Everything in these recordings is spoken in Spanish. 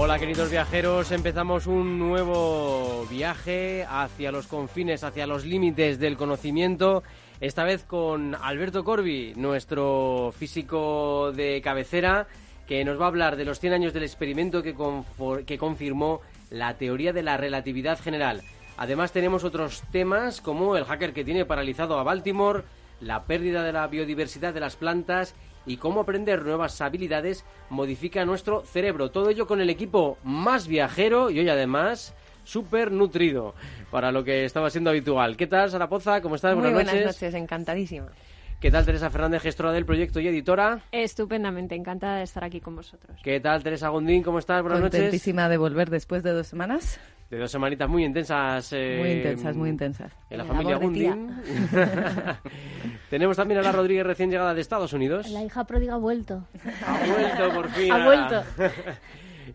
Hola queridos viajeros, empezamos un nuevo viaje hacia los confines, hacia los límites del conocimiento, esta vez con Alberto Corbi, nuestro físico de cabecera, que nos va a hablar de los 100 años del experimento que, que confirmó la teoría de la relatividad general. Además tenemos otros temas como el hacker que tiene paralizado a Baltimore, la pérdida de la biodiversidad de las plantas y cómo aprender nuevas habilidades modifica nuestro cerebro. Todo ello con el equipo más viajero y hoy además súper nutrido para lo que estaba siendo habitual. ¿Qué tal, Sara Poza? ¿Cómo estás? Muy buenas, noches. encantadísima. ¿Qué tal Teresa Fernández, gestora del proyecto y editora? Estupendamente, encantada de estar aquí con vosotros. ¿Qué tal Teresa Gondín? ¿Cómo estás? Buenas noches. Contentísima de volver después de dos semanas. De dos semanitas muy intensas. Eh, muy intensas, muy intensas. En la familia Gondín. Tenemos también a la Rodríguez recién llegada de Estados Unidos. La hija pródiga ha vuelto. Ha vuelto por fin. Ha vuelto.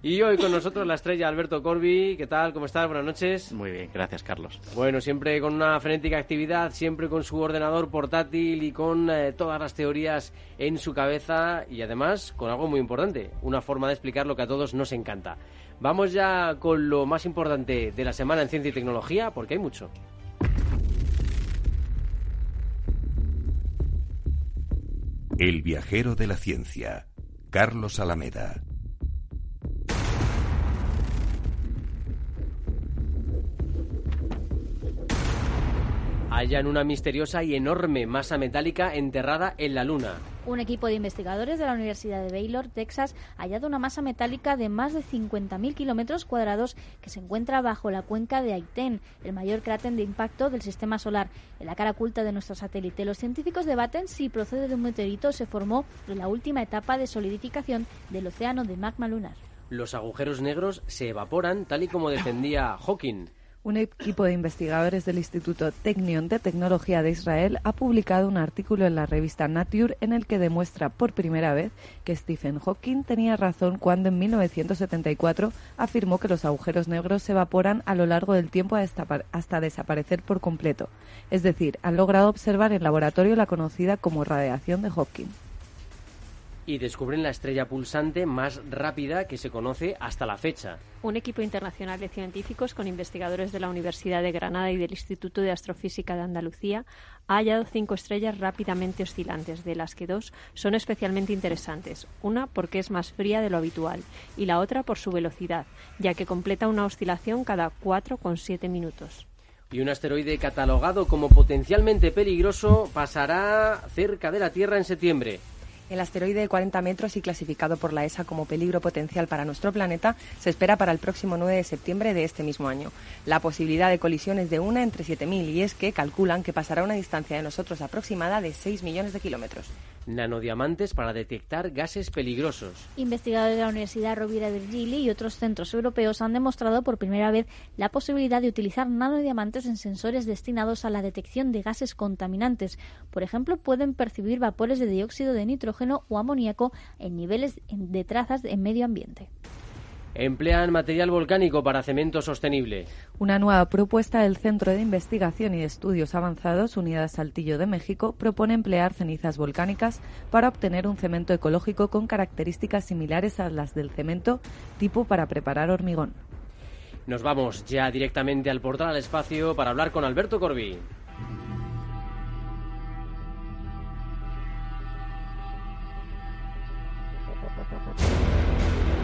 Y hoy con nosotros la estrella Alberto Corbi. ¿Qué tal? ¿Cómo estás? Buenas noches. Muy bien, gracias Carlos. Bueno, siempre con una frenética actividad, siempre con su ordenador portátil y con eh, todas las teorías en su cabeza y además con algo muy importante, una forma de explicar lo que a todos nos encanta. Vamos ya con lo más importante de la semana en ciencia y tecnología, porque hay mucho. El viajero de la ciencia, Carlos Alameda. Hallan una misteriosa y enorme masa metálica enterrada en la Luna. Un equipo de investigadores de la Universidad de Baylor, Texas, ha hallado una masa metálica de más de 50.000 kilómetros cuadrados que se encuentra bajo la cuenca de Aitén, el mayor cráter de impacto del sistema solar, en la cara oculta de nuestro satélite. Los científicos debaten si procede de un meteorito o se formó en la última etapa de solidificación del océano de magma lunar. Los agujeros negros se evaporan tal y como defendía Hawking. Un equipo de investigadores del Instituto Technion de Tecnología de Israel ha publicado un artículo en la revista Nature en el que demuestra por primera vez que Stephen Hawking tenía razón cuando en 1974 afirmó que los agujeros negros se evaporan a lo largo del tiempo hasta, desaparecer por completo. Es decir, han logrado observar en laboratorio la conocida como radiación de Hawking y descubren la estrella pulsante más rápida que se conoce hasta la fecha. Un equipo internacional de científicos con investigadores de la Universidad de Granada y del Instituto de Astrofísica de Andalucía ha hallado cinco estrellas rápidamente oscilantes, de las que dos son especialmente interesantes. Una porque es más fría de lo habitual y la otra por su velocidad, ya que completa una oscilación cada 4,7 minutos y un asteroide catalogado como potencialmente peligroso pasará cerca de la Tierra en septiembre. El asteroide de 40 metros y clasificado por la ESA como peligro potencial para nuestro planeta se espera para el próximo 9 de septiembre de este mismo año. La posibilidad de colisión es de una entre 7.000 y es que calculan que pasará a una distancia de nosotros aproximada de 6 millones de kilómetros nanodiamantes para detectar gases peligrosos. Investigadores de la Universidad Rovira Virgili y otros centros europeos han demostrado por primera vez la posibilidad de utilizar nanodiamantes en sensores destinados a la detección de gases contaminantes. Por ejemplo, pueden percibir vapores de dióxido de nitrógeno o amoníaco en niveles de trazas en medio ambiente emplean material volcánico para cemento sostenible. Una nueva propuesta del Centro de Investigación y Estudios Avanzados Unidad Saltillo de México propone emplear cenizas volcánicas para obtener un cemento ecológico con características similares a las del cemento tipo para preparar hormigón. Nos vamos ya directamente al portal al espacio para hablar con Alberto Corbí.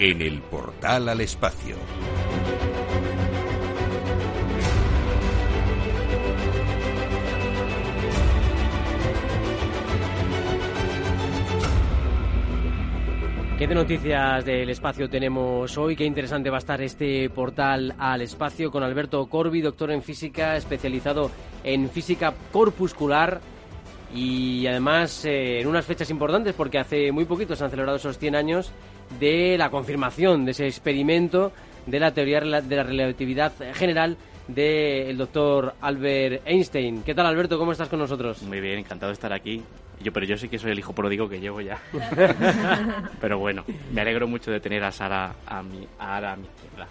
en el portal al espacio. ¿Qué de noticias del espacio tenemos hoy? Qué interesante va a estar este portal al espacio con Alberto Corbi, doctor en física, especializado en física corpuscular y además eh, en unas fechas importantes porque hace muy poquito se han celebrado esos 100 años de la confirmación de ese experimento de la teoría de la relatividad general del doctor Albert Einstein. ¿Qué tal Alberto? ¿Cómo estás con nosotros? Muy bien, encantado de estar aquí. Yo, pero yo sí que soy el hijo pródigo que llevo ya. pero bueno, me alegro mucho de tener a Sara a mi, a Ara a mi izquierda.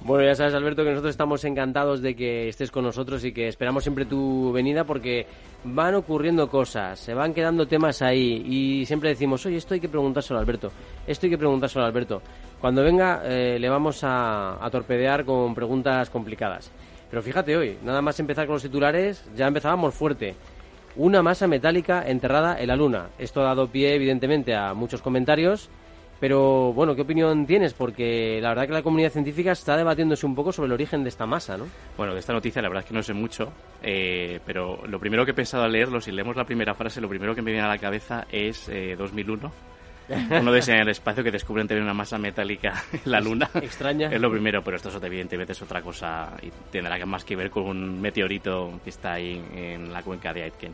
Bueno, ya sabes, Alberto, que nosotros estamos encantados de que estés con nosotros y que esperamos siempre tu venida porque van ocurriendo cosas, se van quedando temas ahí y siempre decimos, oye, esto hay que preguntárselo a Alberto, esto hay que preguntárselo a Alberto. Cuando venga, eh, le vamos a, a torpedear con preguntas complicadas. Pero fíjate hoy, nada más empezar con los titulares, ya empezábamos fuerte. Una masa metálica enterrada en la Luna. Esto ha dado pie, evidentemente, a muchos comentarios pero bueno, ¿qué opinión tienes? Porque la verdad que la comunidad científica está debatiéndose un poco sobre el origen de esta masa, ¿no? Bueno, de esta noticia la verdad es que no sé mucho, eh, pero lo primero que he pensado al leerlo, si leemos la primera frase, lo primero que me viene a la cabeza es 2001. Eh, Uno de en el espacio que descubren tener una masa metálica en la Luna. Extraña. Es lo primero, pero esto es, evidentemente es otra cosa y tendrá más que ver con un meteorito que está ahí en la cuenca de Aitken.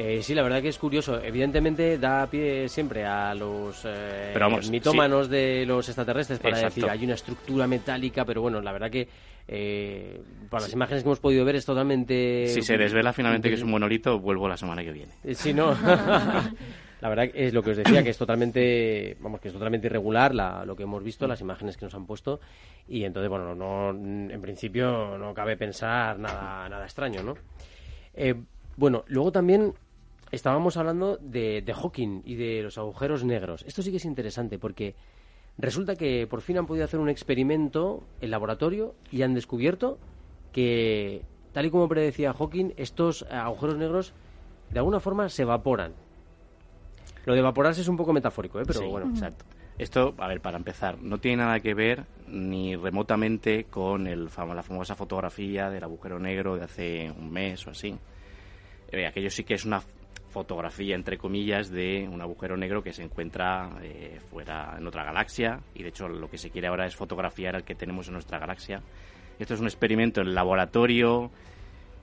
Eh, sí, la verdad que es curioso. Evidentemente da pie siempre a los eh, mitómanos de los extraterrestres para decir hay una estructura metálica, pero bueno, la verdad que eh, para las imágenes que hemos podido ver es totalmente... Si se desvela finalmente que es un monolito, vuelvo la semana que viene. Eh, sí, no. la verdad es lo que os decía, que es totalmente, vamos, que es totalmente irregular lo que hemos visto, las imágenes que nos han puesto, y entonces, bueno, no, en principio no cabe pensar nada, nada extraño, ¿no? bueno, luego también estábamos hablando de, Hawking y de los agujeros negros. Esto sí que es interesante porque resulta que por fin han podido hacer un experimento en laboratorio y han descubierto que, tal y como predecía Hawking, estos agujeros negros de alguna forma se evaporan. Lo de evaporarse es un poco metafórico, ¿eh? pero bueno. Exacto. Esto, a ver, para empezar, no tiene nada que ver ni remotamente con el, la famosa fotografía del agujero negro de hace un mes o así. Eh, aquello sí que es una fotografía, entre comillas, de un agujero negro que se encuentra eh, fuera en otra galaxia y de hecho lo que se quiere ahora es fotografiar al que tenemos en nuestra galaxia. Esto es un experimento en laboratorio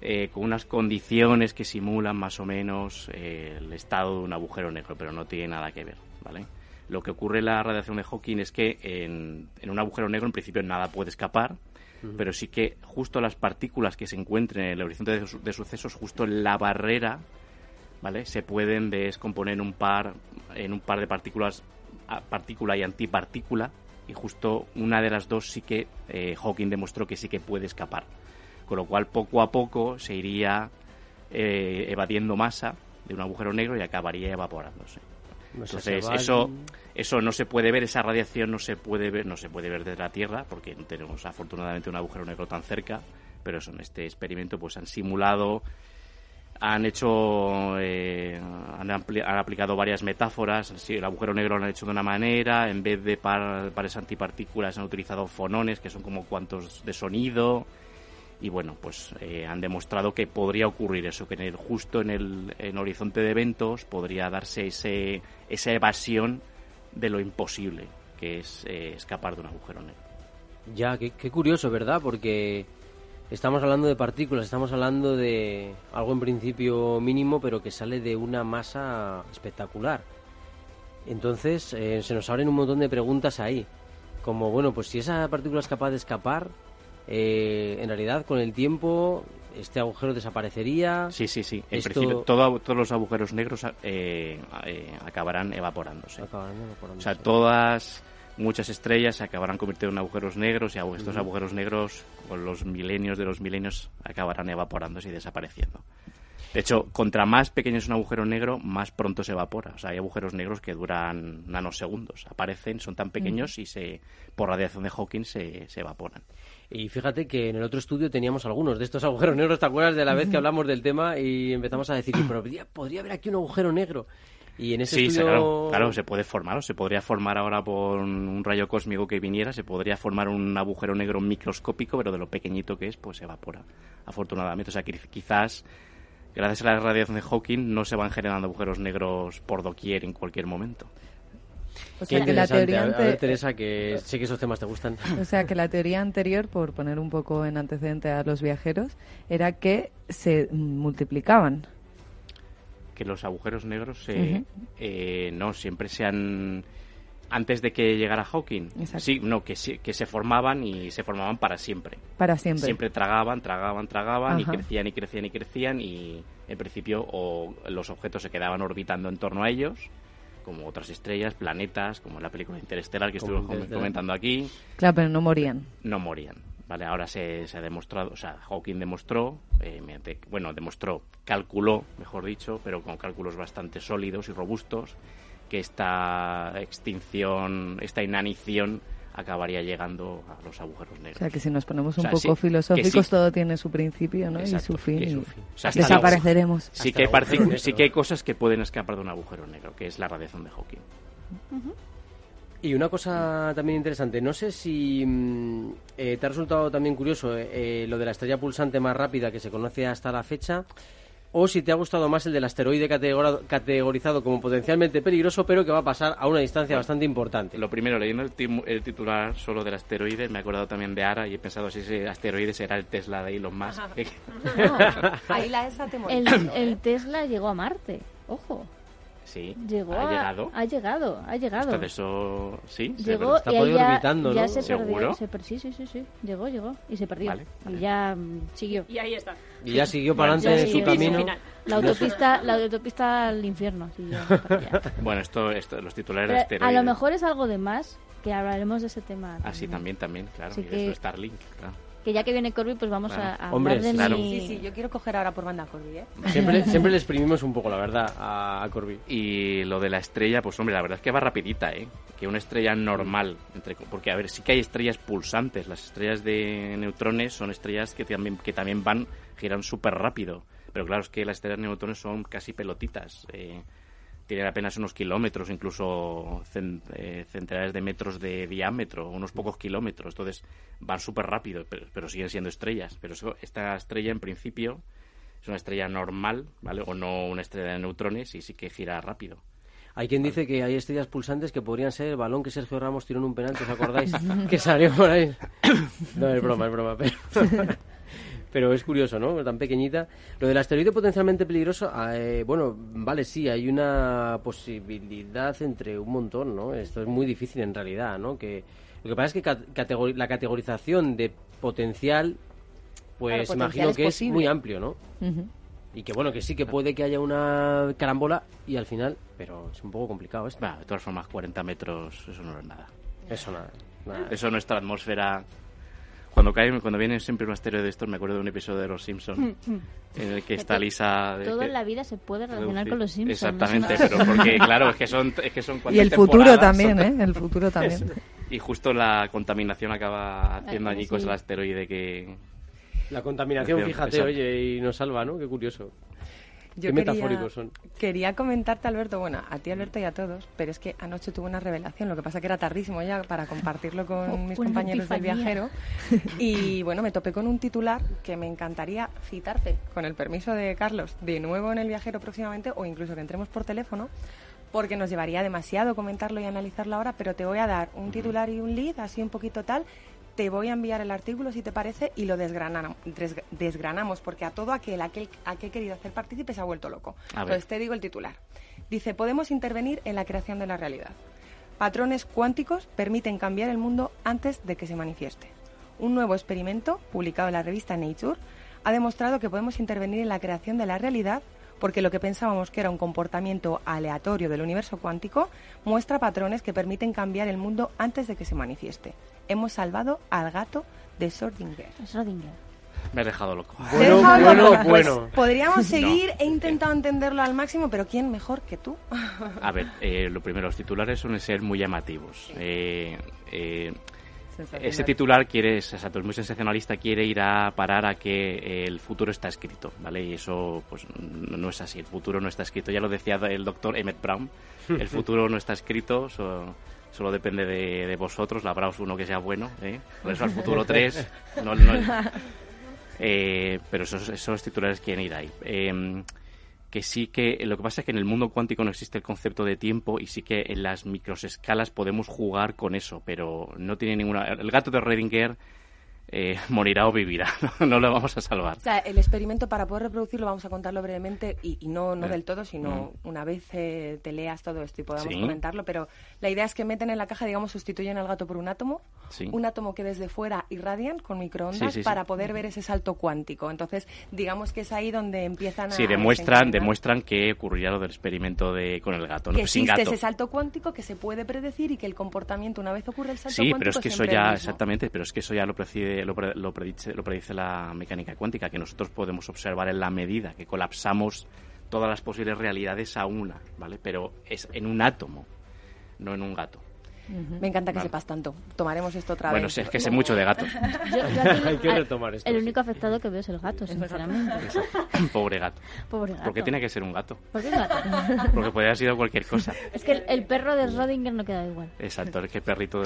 eh, con unas condiciones que simulan más o menos eh, el estado de un agujero negro, pero no tiene nada que ver, ¿vale? Lo que ocurre en la radiación de Hawking es que en, un agujero negro en principio nada puede escapar, pero sí que justo las partículas que se encuentren en el horizonte de, de sucesos, justo en la barrera se pueden descomponer un par, en un par de partículas, partícula y antipartícula, y justo una de las dos sí que eh, Hawking demostró que sí que puede escapar. Con lo cual, poco a poco se iría eh, evadiendo masa de un agujero negro y acabaría evaporándose. Entonces, eso, eso no se puede ver, esa radiación no se puede ver, no se puede ver desde la Tierra, porque no tenemos afortunadamente un agujero negro tan cerca, pero eso en este experimento pues han simulado han hecho eh, han, aplicado varias metáforas el agujero negro lo han hecho de una manera en vez de pares antipartículas han utilizado fonones que son como cuantos de sonido y bueno pues eh, han demostrado que podría ocurrir eso que en el, justo en el horizonte de eventos podría darse ese esa evasión de lo imposible que es eh, escapar de un agujero negro. Ya qué, qué curioso verdad porque Estamos hablando de partículas, estamos hablando de algo en principio mínimo, pero que sale de una masa espectacular. Entonces, eh, se nos abren un montón de preguntas ahí. Como, bueno, pues si esa partícula es capaz de escapar, eh, en realidad con el tiempo este agujero desaparecería. Sí, sí, sí. En principio, todos los agujeros negros eh, acabarán evaporándose. Acabarán evaporándose. O sea, todas muchas estrellas se acabarán convirtiendo en agujeros negros y estos agujeros negros con los milenios de los milenios acabarán evaporándose y desapareciendo. De hecho, contra más pequeño es un agujero negro, más pronto se evapora. O sea, hay agujeros negros que duran nanosegundos. Aparecen, son tan pequeños y se, por radiación de Hawking se, se evaporan. Y fíjate que en el otro estudio teníamos algunos de estos agujeros negros, ¿te acuerdas de la vez que hablamos del tema y empezamos a decir, pero podría, podría haber aquí un agujero negro? Y en ese Sí, estudio... claro, claro, se puede formar, o se podría formar ahora por un rayo cósmico que viniera, se podría formar un agujero negro microscópico, pero de lo pequeñito que es, pues se evapora, afortunadamente. O sea, que quizás, gracias a la radiación de Hawking, no se van generando agujeros negros por doquier en cualquier momento. O Qué sea, que la interesante. teoría A- ver, Teresa, que sé que esos temas te gustan. O sea, que la teoría anterior, por poner un poco en antecedente a los viajeros, era que se multiplicaban. Que los agujeros negros eh, no siempre se han antes de que llegara Hawking. Exacto. Sí, no, que, se formaban y se formaban para siempre. Para siempre. Siempre tragaban, tragaban, tragaban y crecían y crecían y crecían y en principio o los objetos se quedaban orbitando en torno a ellos, como otras estrellas, planetas, como en la película Interestelar que Como estuvimos comentando aquí, Claro, pero no morían. no morían. Vale, ahora se, se ha demostrado, o sea, Hawking demostró, eh, mediante- bueno, demostró, calculó, mejor dicho, pero con cálculos bastante sólidos y robustos, que esta extinción, esta inanición acabaría llegando a los agujeros O negros. sea, que si nos ponemos O un sea, poco sí, filosóficos, sí. todo tiene su principio ¿no? y su fin. y su y fin. O sea, hasta desapareceremos. Sí que, hay sí que hay cosas que pueden escapar de un agujero negro, que es la radiación de Hawking. Y una cosa también interesante, no sé si mm, eh, te ha resultado también curioso eh, eh, lo de la estrella pulsante más rápida que se conoce hasta la fecha, o si te ha gustado más el del asteroide categorizado como potencialmente peligroso, pero que va a pasar a una distancia bastante importante. Lo primero, leyendo el, el titular solo del asteroide, me he acordado también de Ara y he pensado si ese asteroide será el Tesla de Elon Musk. Ahí la ESA te El, molesta. el Tesla llegó a Marte. Ojo. Sí, Llegó ha a- llegado. Ha llegado, ha llegado. Entonces eso, sí, se Llegó está y ya, orbitando, ya ¿no? se ¿Seguro? perdió. se per- sí, sí, sí, sí. Llegó, llegó y se perdió. Vale, vale. Y ya mm, siguió. Y ahí está. Y ya siguió para adelante en siguió. su camino. Final. La autopista, la autopista al infierno. Bueno, esto, esto los titulares de Pero a lo mejor es algo de más que hablaremos de ese tema. Ah, sí, también, también, claro. Así y de que- eso Starlink, claro. Que ya que viene Corby, pues vamos a, a Hombre, hablar de claro. mi... Sí, sí, yo quiero coger ahora por banda Corby, ¿eh? Siempre, siempre le exprimimos un poco, la verdad, a, a Corby. Y lo de la estrella, pues hombre, la verdad es que va rapidita, ¿eh? Que una estrella normal, entre, porque a ver, sí que hay estrellas pulsantes. Las estrellas de neutrones son estrellas que también, que también van, giran súper rápido. Pero claro, es que las estrellas de neutrones son casi pelotitas. Eh, tienen apenas unos kilómetros, incluso cen- eh, centenares de metros de diámetro, unos pocos kilómetros. Entonces van súper rápido, pero, pero siguen siendo estrellas. Pero eso- esta estrella, en principio, es una estrella normal, ¿vale? O no una estrella de neutrones y sí que gira rápido. Hay quien dice que hay estrellas pulsantes que podrían ser el balón que Sergio Ramos tiró en un penalti, ¿os acordáis? que salió por ahí. No, es broma, es broma. Pero, pero es curioso, ¿no? Tan pequeñita. Lo del asteroide potencialmente peligroso, eh, bueno, vale, sí, hay una posibilidad entre un montón, ¿no? Esto es muy difícil en realidad, ¿no? Que, lo que pasa es que cat- categori- la categorización de potencial, pues Claro, potencial imagino es que posible. es muy amplio, ¿no? Ujú. Y que bueno, que sí, que puede que haya una carambola y al final, pero es un poco complicado esto. Bah, de todas formas, 40 metros, eso no es nada. Eso nada. nada. Eso nuestra atmósfera. Cuando cae, cuando viene siempre un asteroide de estos, me acuerdo de un episodio de Los Simpsons en el que está Lisa. de Todo en la vida se puede relacionar reducir- con los Simpsons. Exactamente, pero porque, claro, es que son, es que son Y el futuro también, son- ¿eh? El futuro también. Y justo la contaminación acaba haciendo Ah, allí sí. con el asteroide que. La contaminación, Exacto. fíjate, oye, y nos salva, ¿no? Qué curioso. Yo Qué quería- metafóricos son. Quería comentarte, Alberto, bueno, a ti, Alberto, y a todos, pero es que anoche tuve una revelación, lo que pasa que era tardísimo ya para compartirlo con mis compañeros del viajero. Y bueno, me topé con un titular que me encantaría citarte, con el permiso de Carlos, de nuevo en el viajero próximamente, o incluso que entremos por teléfono, porque nos llevaría demasiado comentarlo y analizarlo ahora, pero te voy a dar un titular y un lead, así un poquito tal. Te voy a enviar el artículo si te parece y lo desgranam- desg- desgranamos, porque a todo aquel, aquel a que he querido hacer partícipe se ha vuelto loco. A ver. Entonces te digo el titular. Dice, podemos intervenir en la creación de la realidad. Patrones cuánticos permiten cambiar el mundo antes de que se manifieste. Un nuevo experimento, publicado en la revista Nature, ha demostrado que podemos intervenir en la creación de la realidad porque lo que pensábamos que era un comportamiento aleatorio del universo cuántico muestra patrones que permiten cambiar el mundo antes de que se manifieste. Hemos salvado al gato de Schrödinger. Schrödinger. Me he dejado loco. ¿Te he Bueno, dejado bueno, loco? Pues bueno. podríamos seguir, he intentado entenderlo al máximo, pero ¿quién mejor que tú? A ver, eh, lo primero, los titulares suelen ser muy llamativos. Eh, eh, ese titular quiere, es exacto, es muy sensacionalista, quiere ir a parar a que el futuro está escrito, ¿vale? Y eso, pues, no es así. El futuro no está escrito. Ya lo decía el doctor Emmett Brown. El futuro no está escrito, so- solo depende de, de vosotros. Labraos uno que sea bueno, ¿eh? Por eso al futuro 3. No, no- eh, pero esos, esos titulares quieren ir ahí. Eh, que sí que lo que pasa es que en el mundo cuántico no existe el concepto de tiempo y sí que en las microescalas podemos jugar con eso, pero no tiene ninguna. El gato de Redinger eh, morirá o vivirá, no, lo vamos a salvar. O sea, el experimento para poder reproducirlo vamos a contarlo brevemente y, y no, no Eh, del todo, sino una vez eh, te leas todo esto y podamos Sí. comentarlo. Pero la idea es que meten en la caja, digamos, sustituyen al gato por un átomo, Sí. un átomo que desde fuera irradian con microondas Sí, sí, sí. para poder ver ese salto cuántico. Entonces, digamos que es ahí donde empiezan a. Sí, demuestran, demuestran que ocurrirá lo del experimento de, con el gato, ¿no? que Pues sin existe gato. ese salto cuántico que se puede predecir y que el comportamiento, una vez ocurre el salto Sí, cuántico, pero es que eso ya, exactamente, pero es que eso ya lo, predice, lo, pre- lo predice, lo predice la mecánica cuántica, que nosotros podemos observar en la medida que colapsamos todas las posibles realidades a una, ¿vale? Pero es en un átomo, no en un gato. Me encanta que Vale. sepas tanto. Tomaremos esto otra Bueno, vez. sí, es que sé mucho de gatos. Yo, yo aquí- Hay que retomar esto, El único afectado que veo es el gato, sinceramente. Pobre gato. Pobre gato. ¿Por qué tiene que ser un gato? ¿Por qué el gato? Porque podría haber sido cualquier cosa. es que el, el perro de Schrödinger no queda igual. Exacto, es que perrito...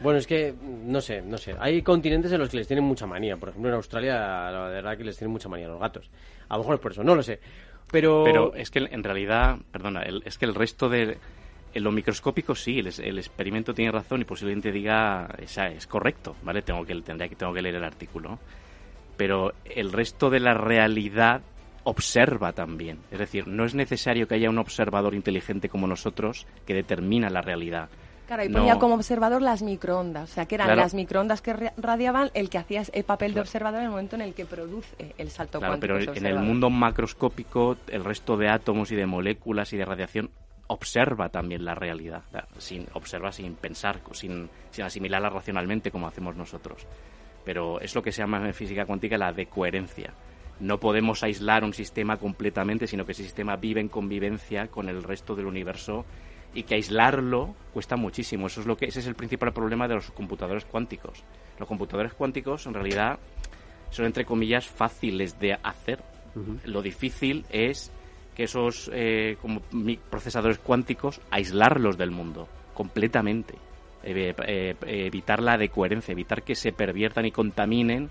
Bueno, es que, no sé, no sé. Hay continentes en los que les tienen mucha manía. Por ejemplo, en Australia, la verdad que les tienen mucha manía a los gatos. A lo mejor es por eso, no lo sé. Pero, es que en realidad, perdona, el- es que el resto de... En lo microscópico sí, el, el experimento tiene razón y posiblemente diga, es correcto, ¿vale? Tengo que, tendría que, tengo que leer el artículo. Pero el resto de la realidad observa también. Es decir, no es necesario que haya un observador inteligente como nosotros que determina la realidad. Claro, y No. ponía como observador las microondas, o sea, que eran Claro. las microondas que ra- radiaban el que hacía el papel de Claro. observador en el momento en el que produce el salto Claro, cuántico. pero en el mundo macroscópico, el resto de átomos y de moléculas y de radiación observa también la realidad, sin observa sin pensar, sin, sin asimilarla racionalmente como hacemos nosotros. Pero es lo que se llama en física cuántica la decoherencia. No podemos aislar un sistema completamente, sino que ese sistema vive en convivencia con el resto del universo y que aislarlo cuesta muchísimo. Eso es lo que ese es el principal problema de los computadores cuánticos. Los computadores cuánticos en realidad son entre comillas fáciles de hacer. Lo difícil es que esos eh, como procesadores cuánticos aislarlos del mundo completamente. Eh, eh, evitar la decoherencia, evitar que se perviertan y contaminen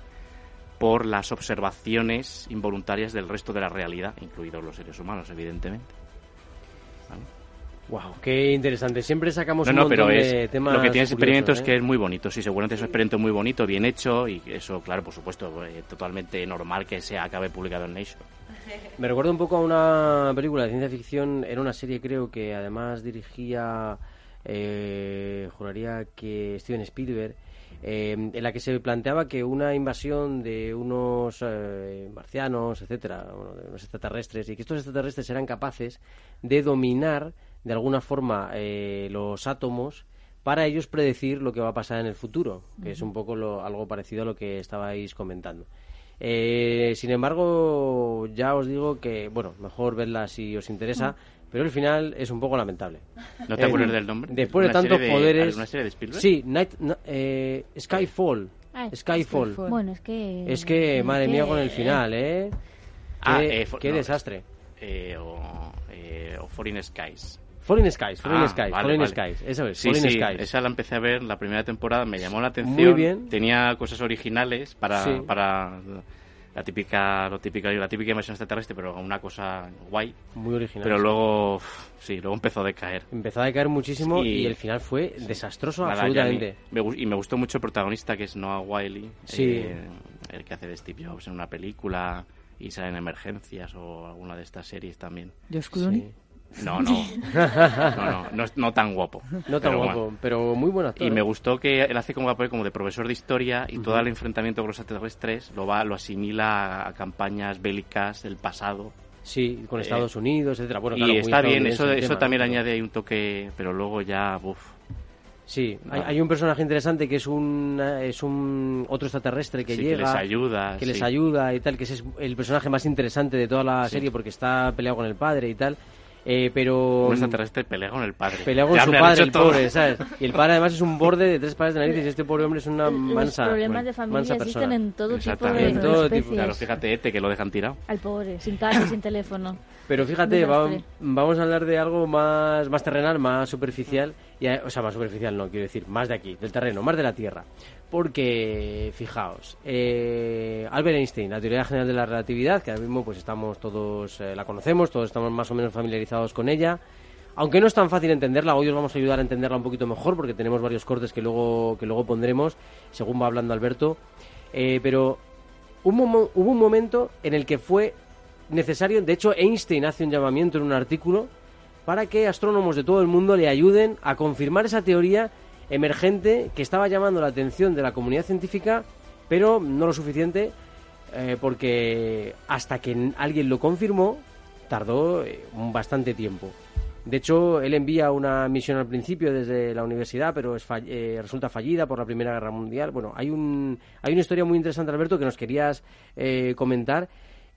por las observaciones involuntarias del resto de la realidad, incluidos los seres humanos, evidentemente. Wow, qué interesante. Siempre sacamos No, un no, montón pero de es, temas lo que tiene experimento es que ¿eh? es muy bonito, sí, seguramente es un experimento muy bonito, bien hecho y eso, claro, por supuesto, eh, totalmente normal que se acabe publicado en Nature. Me recuerda un poco a una película de ciencia ficción, era una serie creo que además dirigía, eh, juraría que Steven Spielberg, eh, en la que se planteaba que una invasión de unos eh, marcianos, etcétera, bueno, de unos extraterrestres, y que estos extraterrestres eran capaces de dominar de alguna forma eh, los átomos para ellos predecir lo que va a pasar en el futuro, que es un poco lo- algo parecido a lo que estabais comentando. Eh, sin embargo, ya os digo que, bueno, mejor verla si os interesa, pero el final es un poco lamentable. ¿No te Eh, acuerdas del nombre? Después de ¿Una tantos serie de- poderes... ¿Una serie de Spielberg? Sí, Night, na- eh, Skyfall. Ah, Skyfall. Skyfall. Bueno, es que... Es que, madre mía, con el final, ¿eh? Ah, qué eh, qué no, desastre. Eh, o, eh, o Foreign Skies. Falling Skies, Falling Ah, Skies, vale, Falling vale. Skies. Eso es, Sí, Falling sí, Skies. esa la empecé a ver la primera temporada, me llamó la atención. Muy bien. Tenía cosas originales para, Sí. para la típica, lo típica, la típica invasión extraterrestre, pero una cosa guay. Muy original. Pero luego, sí, luego empezó a decaer. Empezó a decaer muchísimo Sí. y el final fue desastroso Nada, absolutamente. me y me gustó mucho el protagonista, que es Noah Wiley, Sí. eh, el que hace de Steve Jobs en una película y sale en emergencias o alguna de estas series también. Josh Clooney. Sí. No, no, no, no, no, tan guapo. No tan pero guapo, bueno. pero muy buen actor. Y me ¿eh? gustó que él hace como papel como de profesor de historia y todo el enfrentamiento con los extraterrestres lo va, lo asimila a, campañas bélicas del pasado. Sí, con Eh, Estados Unidos, etcétera. Y está bien, eso, eso también añade un toque, pero luego ya, uff, Sí, hay, un personaje interesante que es un es un otro extraterrestre que llega, que les ayuda, que les ayuda y tal, que es el personaje más interesante de toda la serie porque está peleado con el padre y tal. Eh, pero... Un extraterrestre pelea con el padre. Pelea con su padre, el pobre, ¿sabes? Y el padre además es un borde de tres pares de narices y este pobre hombre es una mansa Los problemas de familia existen en todo tipo de en todo tipo. Claro, fíjate este que lo dejan tirado. Al pobre, sin casa, sin teléfono. Pero fíjate, vamos a hablar de algo más, más terrenal, más superficial. Y, o sea, más superficial no, quiero decir, más de aquí, del terreno, más de la Tierra. Porque, fijaos, eh, Albert Einstein, la teoría general de la relatividad, que ahora mismo pues estamos todos, eh, la conocemos, todos estamos más o menos familiarizados con ella. Aunque no es tan fácil entenderla, hoy os vamos a ayudar a entenderla un poquito mejor porque tenemos varios cortes que luego, que luego pondremos, según va hablando Alberto. Eh, pero hubo un momento en el que fue necesario, de hecho Einstein hace un llamamiento en un artículo para que astrónomos de todo el mundo le ayuden a confirmar esa teoría emergente que estaba llamando la atención de la comunidad científica, pero no lo suficiente, eh, porque hasta que alguien lo confirmó, tardó eh, bastante tiempo. De hecho, él envía una misión al principio desde la universidad, pero es eh, resulta fallida por la Primera Guerra Mundial. Bueno, hay, un, hay una historia muy interesante, Alberto, que nos querías comentar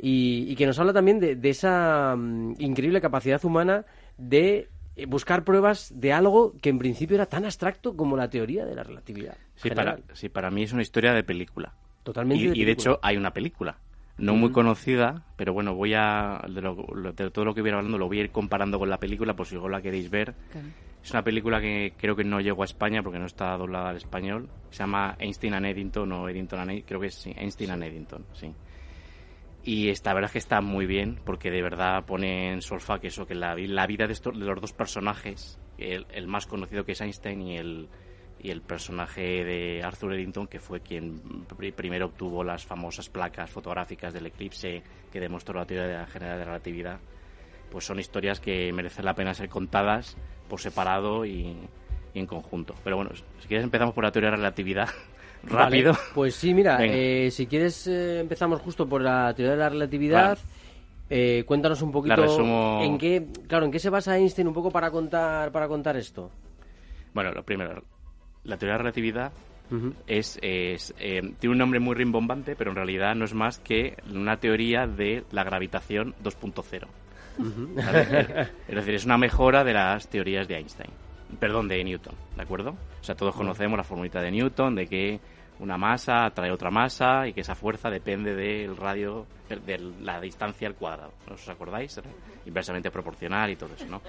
y, que nos habla también de, esa mm, increíble capacidad humana de buscar pruebas de algo que en principio era tan abstracto como la teoría de la relatividad. Sí, para, sí para mí es una historia de película. Totalmente. Y de, hecho hay una película. No muy conocida, pero bueno, voy a. De, todo lo que voy hablando lo voy a ir comparando con la película, por si luego la queréis ver. Es una película que creo que no llegó a España porque no está doblada al español. Se llama Einstein and Eddington o Eddington and Eddington. Creo que es Einstein and Eddington, sí. Y esta verdad es que está muy bien, porque de verdad pone en solfa que eso, que la, la vida de, estos, de los dos personajes, el, más conocido que es Einstein y el, y el personaje de Arthur Eddington, que fue quien primero obtuvo las famosas placas fotográficas del eclipse que demostró la teoría general de relatividad, pues son historias que merecen la pena ser contadas por separado y, y en conjunto. Pero bueno, si quieres empezamos por la teoría de relatividad. rápido. pues sí, mira, eh, si quieres eh, empezamos justo por la teoría de la relatividad. Eh, cuéntanos un poquito en qué, claro, en qué se basa Einstein un poco para contar para contar esto. Bueno, lo primero, la teoría de la relatividad es, tiene un nombre muy rimbombante, pero en realidad no es más que una teoría de la gravitación 2.0. es decir, es una mejora de las teorías de Einstein perdón, de Newton, ¿de acuerdo? O sea, todos conocemos la formulita de Newton de que una masa atrae otra masa y que esa fuerza depende del radio, de la distancia al cuadrado. ¿No os acordáis? Inversamente proporcional y todo eso, ¿no?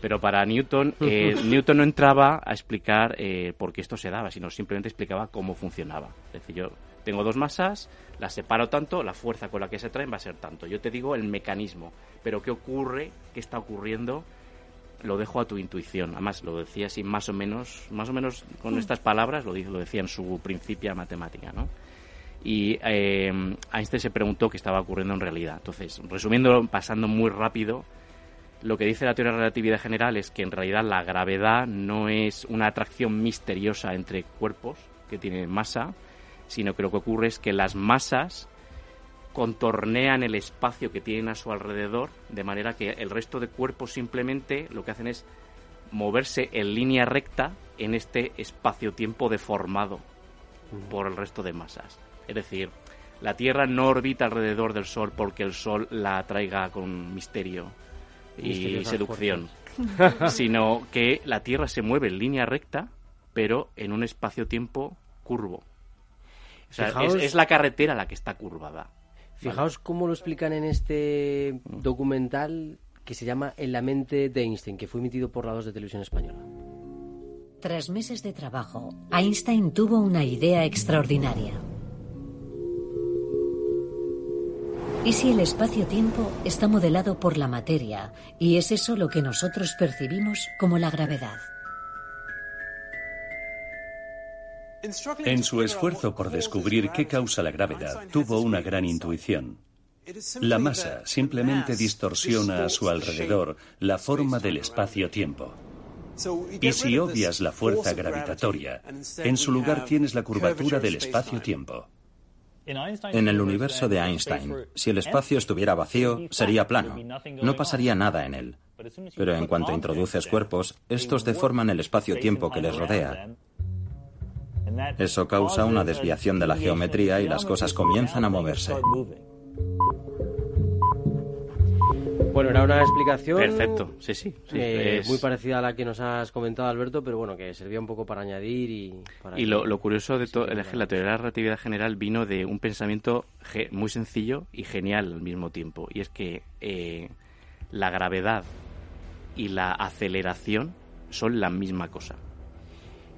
Pero para Newton, eh, Newton no entraba a explicar eh, por qué esto se daba, sino simplemente explicaba cómo funcionaba. Es decir, yo tengo dos masas, las separo tanto, la fuerza con la que se traen va a ser tanto. Yo te digo el mecanismo, pero qué ocurre, qué está ocurriendo lo dejo a tu intuición. Además, lo decía así más o menos, más o menos con estas palabras, lo, lo decía en su principia matemática, ¿no? Y eh, Einstein se preguntó qué estaba ocurriendo en realidad. Entonces, resumiendo, pasando muy rápido, lo que dice la teoría de la relatividad general es que en realidad la gravedad no es una atracción misteriosa entre cuerpos que tienen masa, sino que lo que ocurre es que las masas contornean el espacio que tienen a su alrededor, de manera que el resto de cuerpos simplemente lo que hacen es moverse en línea recta en este espacio-tiempo deformado por el resto de masas. Es decir, la Tierra no orbita alrededor del Sol porque el Sol la atraiga con misterio y seducción, sino que la Tierra se mueve en línea recta, pero en un espacio-tiempo curvo. O sea, es la carretera la que está curvada. Fijaos cómo lo explican en este documental que se llama En la mente de Einstein, que fue emitido por la 2 de Televisión Española. Tras meses de trabajo, Einstein tuvo una idea extraordinaria. ¿Y si el espacio-tiempo está modelado por la materia y es eso lo que nosotros percibimos como la gravedad? En su esfuerzo por descubrir qué causa la gravedad, tuvo una gran intuición. La masa simplemente distorsiona a su alrededor la forma del espacio-tiempo. Y si obvias la fuerza gravitatoria, en su lugar tienes la curvatura del espacio-tiempo. En el universo de Einstein, si el espacio estuviera vacío, sería plano. No pasaría nada en él. Pero en cuanto introduces cuerpos, estos deforman el espacio-tiempo que les rodea. Eso causa una desviación de la geometría y las cosas comienzan a moverse. Bueno, era una explicación. Perfecto, sí, sí. Eh, muy parecida a la que nos has comentado, Alberto, pero bueno, que servía un poco para añadir y. y lo, curioso de todo es que la teoría de la relatividad general vino de un pensamiento muy sencillo y genial al mismo tiempo. Y es que eh, la gravedad y la aceleración son la misma cosa.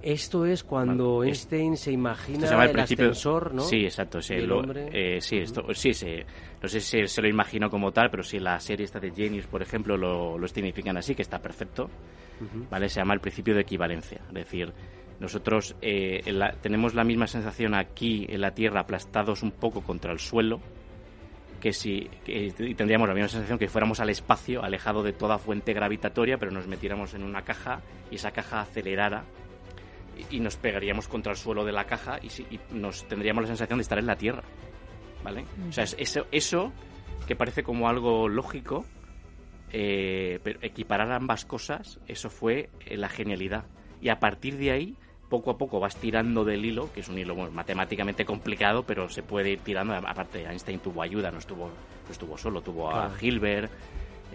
Esto es cuando Einstein se imagina el, ascensor, ¿no? Sí, exacto. Sí, eh, sí, esto, sí, no sé si se lo imagino como tal, pero si la serie esta de Genius, por ejemplo, lo, lo significan así, que está perfecto, ¿vale? Se llama el principio de equivalencia. Es decir, nosotros eh, tenemos la misma sensación aquí en la Tierra, aplastados un poco contra el suelo, que si y tendríamos la misma sensación que fuéramos al espacio, alejado de toda fuente gravitatoria, pero nos metiéramos en una caja y esa caja acelerara y, nos pegaríamos contra el suelo de la caja y, nos tendríamos la sensación de estar en la Tierra. ¿Vale? O sea, eso, eso que parece como algo lógico, eh, pero equiparar ambas cosas, eso fue eh, la genialidad. Y a partir de ahí, poco a poco vas tirando del hilo, que es un hilo matemáticamente complicado, pero se puede ir tirando. Aparte, Einstein tuvo ayuda, no estuvo, no estuvo solo, tuvo a Hilbert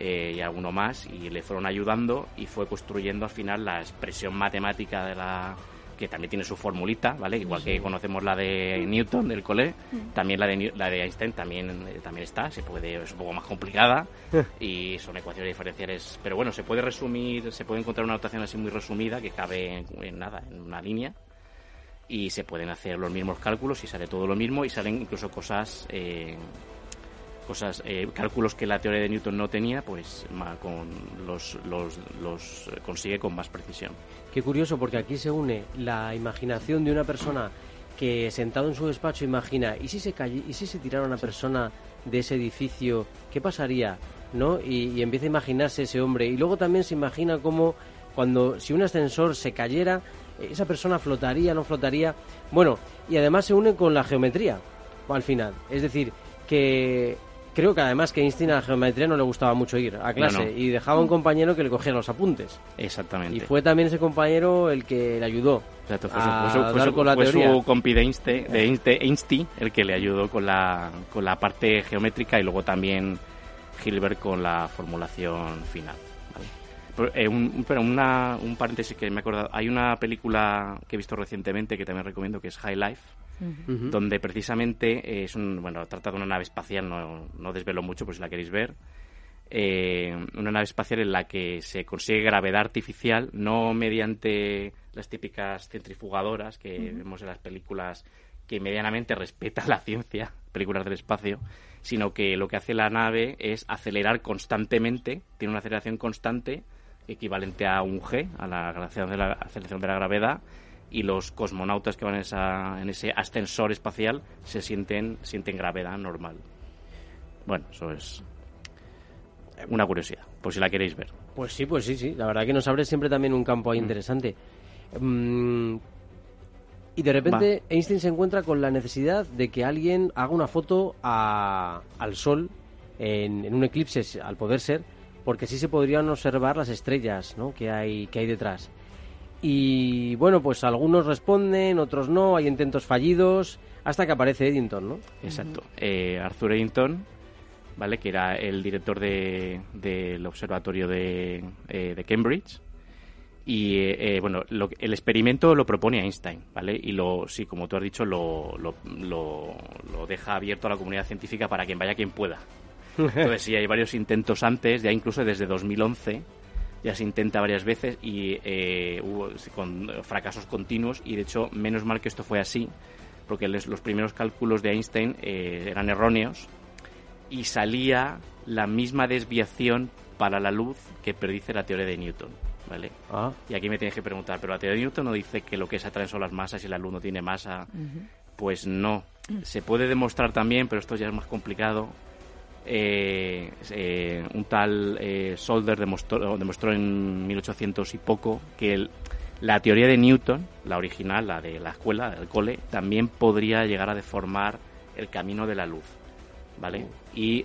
eh, y alguno más, y le fueron ayudando y fue construyendo al final la expresión matemática de la, que también tiene su formulita, ¿vale? Igual que conocemos la de Newton del cole, también la de, la de Einstein también, eh, también está, se puede, es un poco más complicada y son ecuaciones diferenciales, pero bueno, se puede resumir, se puede encontrar una notación así muy resumida que cabe en, nada, en una línea y se pueden hacer los mismos cálculos y sale todo lo mismo y salen incluso cosas eh, cosas, eh, cálculos que la teoría de Newton no tenía, pues los, consigue con más precisión. Qué curioso, porque aquí se une la imaginación de una persona que sentado en su despacho imagina, ¿y si se, ¿y si se tirara una persona de ese edificio? ¿Qué pasaría? ¿No? Y, empieza a imaginarse ese hombre. Y luego también se imagina cómo cuando si un ascensor se cayera, esa persona flotaría, no flotaría. Bueno, y además se une con la geometría al final. Es decir, que Creo que además que Einstein a la geometría no le gustaba mucho ir a clase y dejaba un compañero que le cogía los apuntes. Exactamente. Y fue también ese compañero el que le ayudó. Exacto, fue, su, con la compi de Einstein, el que le ayudó con la, con la parte geométrica y luego también Hilbert con la formulación final. Pero, eh, un, pero una, un paréntesis que me he acordado. Hay una película que he visto recientemente que también recomiendo que es High Life donde precisamente es un, bueno, trata de una nave espacial, no, no desvelo mucho por si la queréis ver, eh, una nave espacial en la que se consigue gravedad artificial, no mediante las típicas centrifugadoras que vemos en las películas que medianamente respetan la ciencia, películas del espacio, sino que lo que hace la nave es acelerar constantemente, tiene una aceleración constante equivalente a un G, a la aceleración de la, aceleración de la gravedad, y los cosmonautas que van en, esa, en ese ascensor espacial se sienten, sienten gravedad normal. Bueno, eso es una curiosidad, por si la queréis ver. Pues sí, pues sí, sí. La verdad que nos abre siempre también un campo ahí mm. interesante. Mm, y de repente Einstein se encuentra con la necesidad de que alguien haga una foto al Sol en, en, un eclipse, al poder ser, porque así se podrían observar las estrellas ¿no? que, hay, que hay detrás. Y bueno, pues algunos responden, otros no, hay intentos fallidos, hasta que aparece Eddington, ¿no? Exacto. Eh, Arthur Eddington, ¿vale? Que era el director del de, observatorio de, eh, de, Cambridge. Y eh, bueno, el experimento lo propone Einstein, ¿vale? Y lo, sí, como tú has dicho, lo, lo, lo, lo deja abierto a la comunidad científica para quien vaya quien pueda. Entonces sí, hay varios intentos antes, ya incluso desde 2011 ya se intenta varias veces y eh, hubo con fracasos continuos y de hecho menos mal que esto fue así porque los primeros cálculos de Einstein eh, eran erróneos y salía la misma desviación para la luz que predice la teoría de Newton. ¿Vale? Ah. Y aquí me tienes que preguntar, ¿pero la teoría de Newton no dice que lo que se atraen son las masas y la luz no tiene masa? Pues no. Se puede demostrar también, pero esto ya es más complicado, eh, eh, un tal eh, Solder demostró, demostró en 1800 y poco que la teoría de Newton, la original, la de la escuela, del cole, también podría llegar a deformar el camino de la luz. ¿vale? Y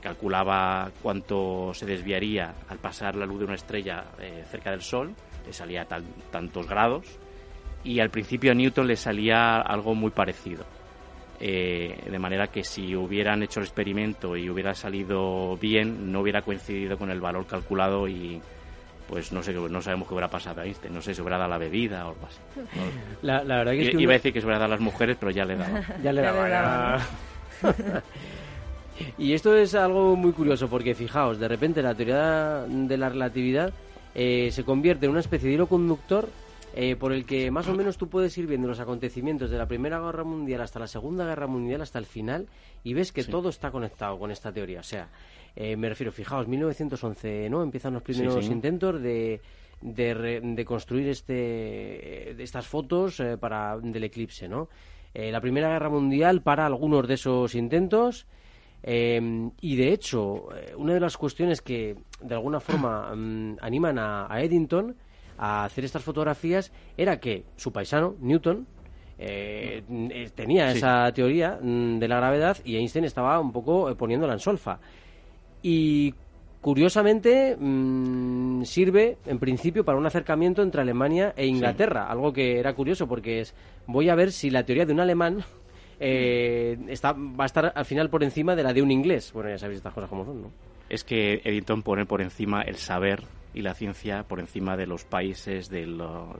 calculaba cuánto se desviaría al pasar la luz de una estrella cerca del Sol, le salía tantos grados, y al principio a Newton le salía algo muy parecido. Eh, de manera que si hubieran hecho el experimento y hubiera salido bien, no hubiera coincidido con el valor calculado y pues no sé no sabemos qué hubiera pasado a Einstein, no sé si hubiera dado la bebida o algo así. La, verdad que Iba a decir que se hubiera dado a las mujeres, pero ya le daba. ya le daba. y esto es algo muy curioso porque fijaos, de repente la teoría de la relatividad eh, se convierte en una especie de hilo conductor eh, por el que más o menos tú puedes ir viendo los acontecimientos de la Primera Guerra Mundial hasta la Segunda Guerra Mundial, hasta el final, y ves que todo está conectado con esta teoría. O sea, eh, me refiero, fijaos, 1911, ¿no? Empiezan los primeros intentos de, de, construir este, estas fotos eh, para, del eclipse, ¿no? la Primera Guerra Mundial para algunos de esos intentos. y de hecho, una de las cuestiones que de alguna forma mm, animan a, a Eddington a hacer estas fotografías era que su paisano, Newton, eh, eh, tenía esa teoría mm, de la gravedad y Einstein estaba un poco eh, poniéndola en solfa. Y curiosamente mm, sirve en principio para un acercamiento entre Alemania e Inglaterra, algo que era curioso porque es voy a ver si la teoría de un alemán está, va a estar al final por encima de la de un inglés. Bueno, ya sabéis estas cosas como son, ¿no? Es que Eddington pone por encima el saber y la ciencia por encima de los países, de,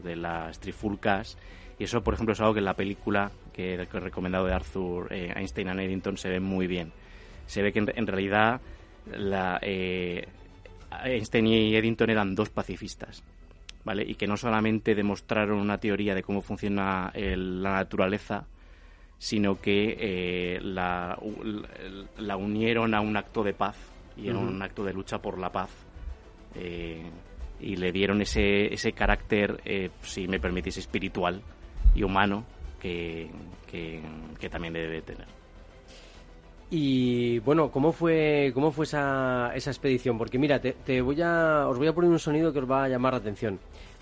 de las trifulcas. Y eso, por ejemplo, es algo que en la película que, he recomendado de Arthur eh, Einstein and Eddington se ve muy bien. Se ve que en, realidad la, eh, Einstein y Eddington eran dos pacifistas. ¿Vale? Y que no solamente demostraron una teoría de cómo funciona la naturaleza, sino que eh, la, la, unieron a un acto de paz y a un acto de lucha por la paz eh, y le dieron ese, ese carácter, eh, si me permitís, espiritual y humano que, que, también debe tener. Y bueno, ¿cómo fue, cómo fue esa, esa expedición? Porque mira, te, voy a, os voy a poner un sonido que os va a llamar la atención.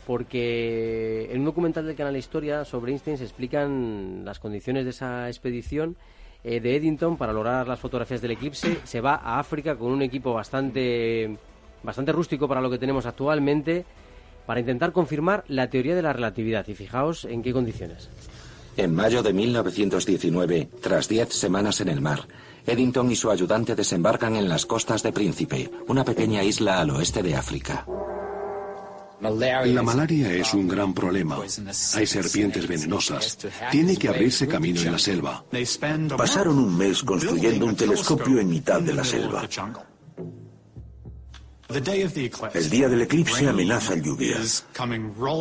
Porque en un documental del canal Historia sobre Einstein se explican las condiciones de esa expedición eh, de Eddington para lograr las fotografías del eclipse. Se va a África con un equipo bastante bastante rústico para lo que tenemos actualmente, para intentar confirmar la teoría de la relatividad. Y fijaos en qué condiciones. En mayo de 1919, tras diez semanas en el mar, Eddington y su ayudante desembarcan en las costas de Príncipe, una pequeña isla al oeste de África. La malaria es un gran problema. Hay serpientes venenosas. Tiene que abrirse camino en la selva. Pasaron un mes construyendo un telescopio en mitad de la selva. El día del eclipse amenaza lluvia.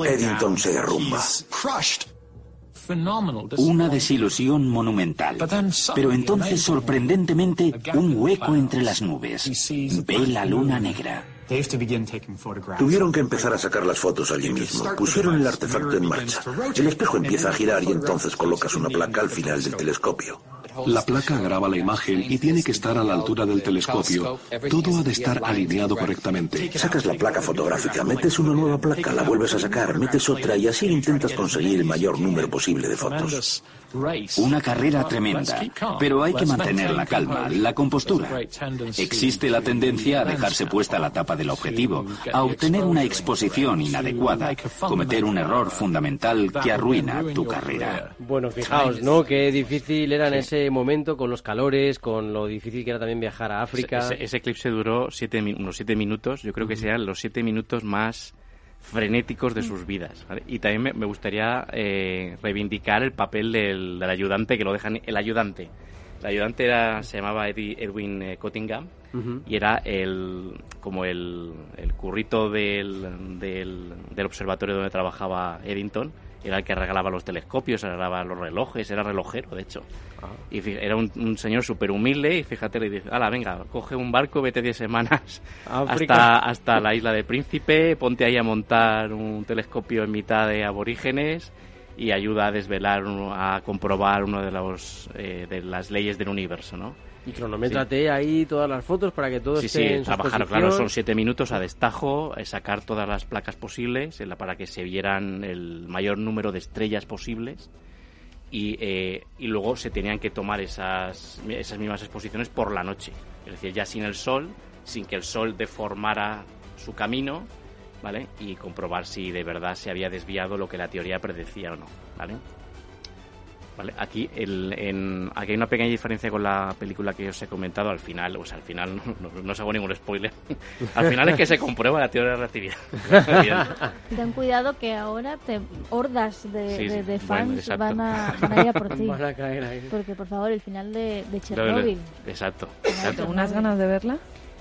Eddington se derrumba. Una desilusión monumental. Pero entonces, sorprendentemente, un hueco entre las nubes. Ve la luna negra. Tuvieron que empezar a sacar las fotos allí mismo. Pusieron el artefacto en marcha. El espejo empieza a girar y entonces colocas una placa al final del telescopio. La placa graba la imagen y tiene que estar a la altura del telescopio. Todo ha de estar alineado correctamente. Sacas la placa fotográfica, metes una nueva placa, la vuelves a sacar, metes otra y así intentas conseguir el mayor número posible de fotos. Una carrera tremenda, pero hay que mantener la calma, la compostura. Existe la tendencia a dejarse puesta la tapa del objetivo, a obtener una exposición inadecuada, cometer un error fundamental que arruina tu carrera. Bueno, fijaos, ¿no? Qué difícil era en ese momento con los calores, con lo difícil que era también viajar a África. Ese, eclipse duró siete, unos siete minutos, yo creo que sean los siete minutos más frenéticos de sus vidas. Y también me, gustaría eh, reivindicar el papel del, ayudante, que lo dejan el ayudante. El ayudante era, se llamaba Edwin eh, Cottingham y era el como el, el currito del, del, del observatorio donde trabajaba Eddington era el que regalaba los telescopios, regalaba los relojes, era relojero, de hecho. Ah. Y era un, señor súper humilde y fíjate, le dice, ala, venga, coge un barco, vete 10 semanas hasta, hasta la isla de Príncipe, ponte ahí a montar un telescopio en mitad de aborígenes y ayuda a desvelar, a comprobar una de, los, eh, de las leyes del universo, ¿no? Y cronométrate ahí todas las fotos para que todo esté en trabajar, claro, son siete minutos a destajo, eh, sacar todas las placas posibles para que se vieran el mayor número de estrellas posibles y, eh, y luego se tenían que tomar esas, esas mismas exposiciones por la noche. Es decir, ya sin el sol, sin que el sol deformara su camino, ¿vale? Y comprobar si de verdad se había desviado lo que la teoría predecía o no, ¿vale? Vale, aquí, el, en, aquí hay una pequeña diferencia con la película que os he comentado. Al final, o sea, al final no, no, os hago ningún spoiler. al final es que se comprueba la teoría de la relatividad. Ten cuidado que ahora te, hordas de, sí, sí. de, de fans bueno, van, a, van, a, ir a por ti. van a caer ahí. Porque, por favor, el final de, de Chernobyl. Exacto. exacto. ¿Unas ganas de verla?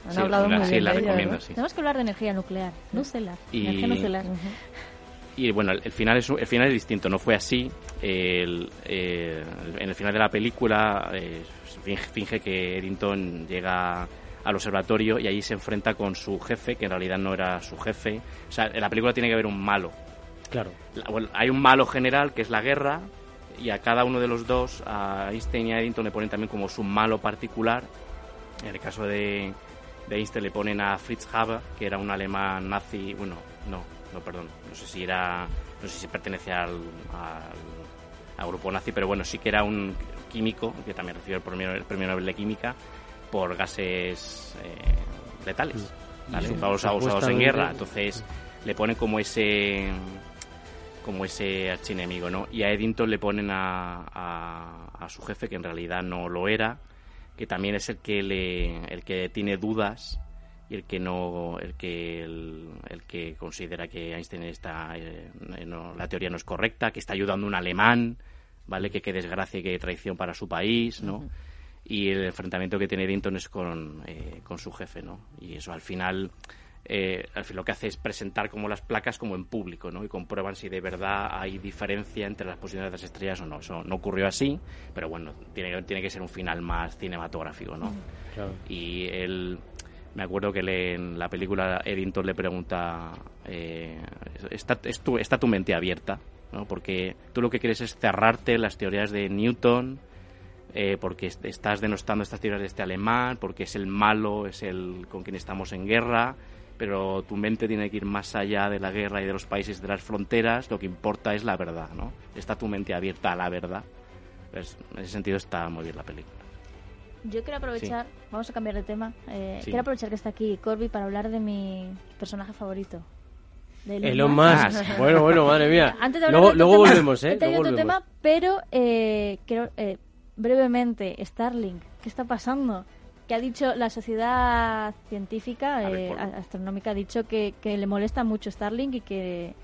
Han sí, hablado una, muy sí, bien la de ella, recomiendo, sí. Tenemos que hablar de energía nuclear, nucelar. Y- Energía nucelar. Y bueno, el, el final es el final es distinto, no fue así. El- eh, en el final de la película eh, finge, finge que Eddington llega al observatorio y allí se enfrenta con su jefe, que en realidad no era su jefe. O sea, en la película tiene que haber un malo. Claro. La- bueno, hay un malo general que es la guerra y a cada uno de los dos, a Einstein y a Eddington le ponen también como su malo particular. En el caso de, de Einstein le ponen a Fritz Haber, que era un alemán nazi, bueno, no, no, perdón, no sé si era, no sé si pertenecía al, al- al grupo nazi, pero bueno, sí que era un químico que también recibió el premio, el premio Nobel de Química por gases eh, letales, ¿vale? Sí, usados, usados en guerra. Entonces le ponen como ese como ese archienemigo, ¿no? Y a Eddington le ponen a, a, a su jefe, que en realidad no lo era, que también es el que le, el que tiene dudas y el que no, el que el, el que considera que Einstein está, eh, no, la teoría no es correcta, que está ayudando a un alemán, ¿vale? Que qué desgracia y qué traición para su país, ¿no? Y el enfrentamiento que tiene Eddington es con, eh, con su jefe, ¿no? Y eso al final eh, al fin lo que hace es presentar como las placas como en público, ¿no? Y comprueban si de verdad hay diferencia entre las posiciones de las estrellas o no. Eso no ocurrió así, pero bueno, tiene, tiene que ser un final más cinematográfico, ¿no? Claro. Y él, me acuerdo que le- en la película Eddington le pregunta, eh, ¿está, es tu, ¿está tu mente abierta? ¿no? Porque tú lo que quieres es cerrarte las teorías de Newton, eh, porque est- estás denostando estas teorías de este alemán, porque es el malo, es el con quien estamos en guerra, pero tu mente tiene que ir más allá de la guerra y de los países de las fronteras, lo que importa es la verdad, ¿no? Está tu mente abierta a la verdad. Pues, en ese sentido está muy bien la película. Yo quiero aprovechar, vamos a cambiar de tema. eh, Sí. Quiero aprovechar que está aquí Corby para hablar de mi personaje favorito. de Elon Musk. Bueno, bueno, madre mía. Antes de hablar luego de otro luego tema, volvemos, ¿eh? otro volvemos. tema, pero eh, quiero, eh, brevemente, Starlink, ¿qué está pasando? Que ha dicho la sociedad científica, ver, eh, astronómica, ha dicho que, que le molesta mucho Starlink y que,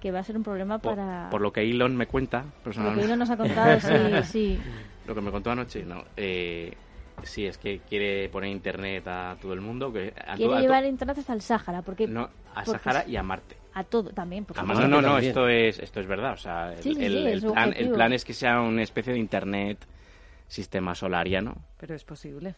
que va a ser un problema Por, para... por lo que Elon me cuenta, Lo que personalmente. Elon nos ha contado, sí, sí. Lo que me contó anoche, no. Eh, sí, es que quiere poner internet a todo el mundo. Que a to- Quiere llevar internet hasta el Sáhara, porque... no, a porque- Sahara y a Marte. A todo, también, por Ah, supuesto. no, no, no, también. esto es, esto es verdad. O sea, el, Sí, sí, el- plan, el plan es que sea una especie de internet sistema solariano. Pero es posible.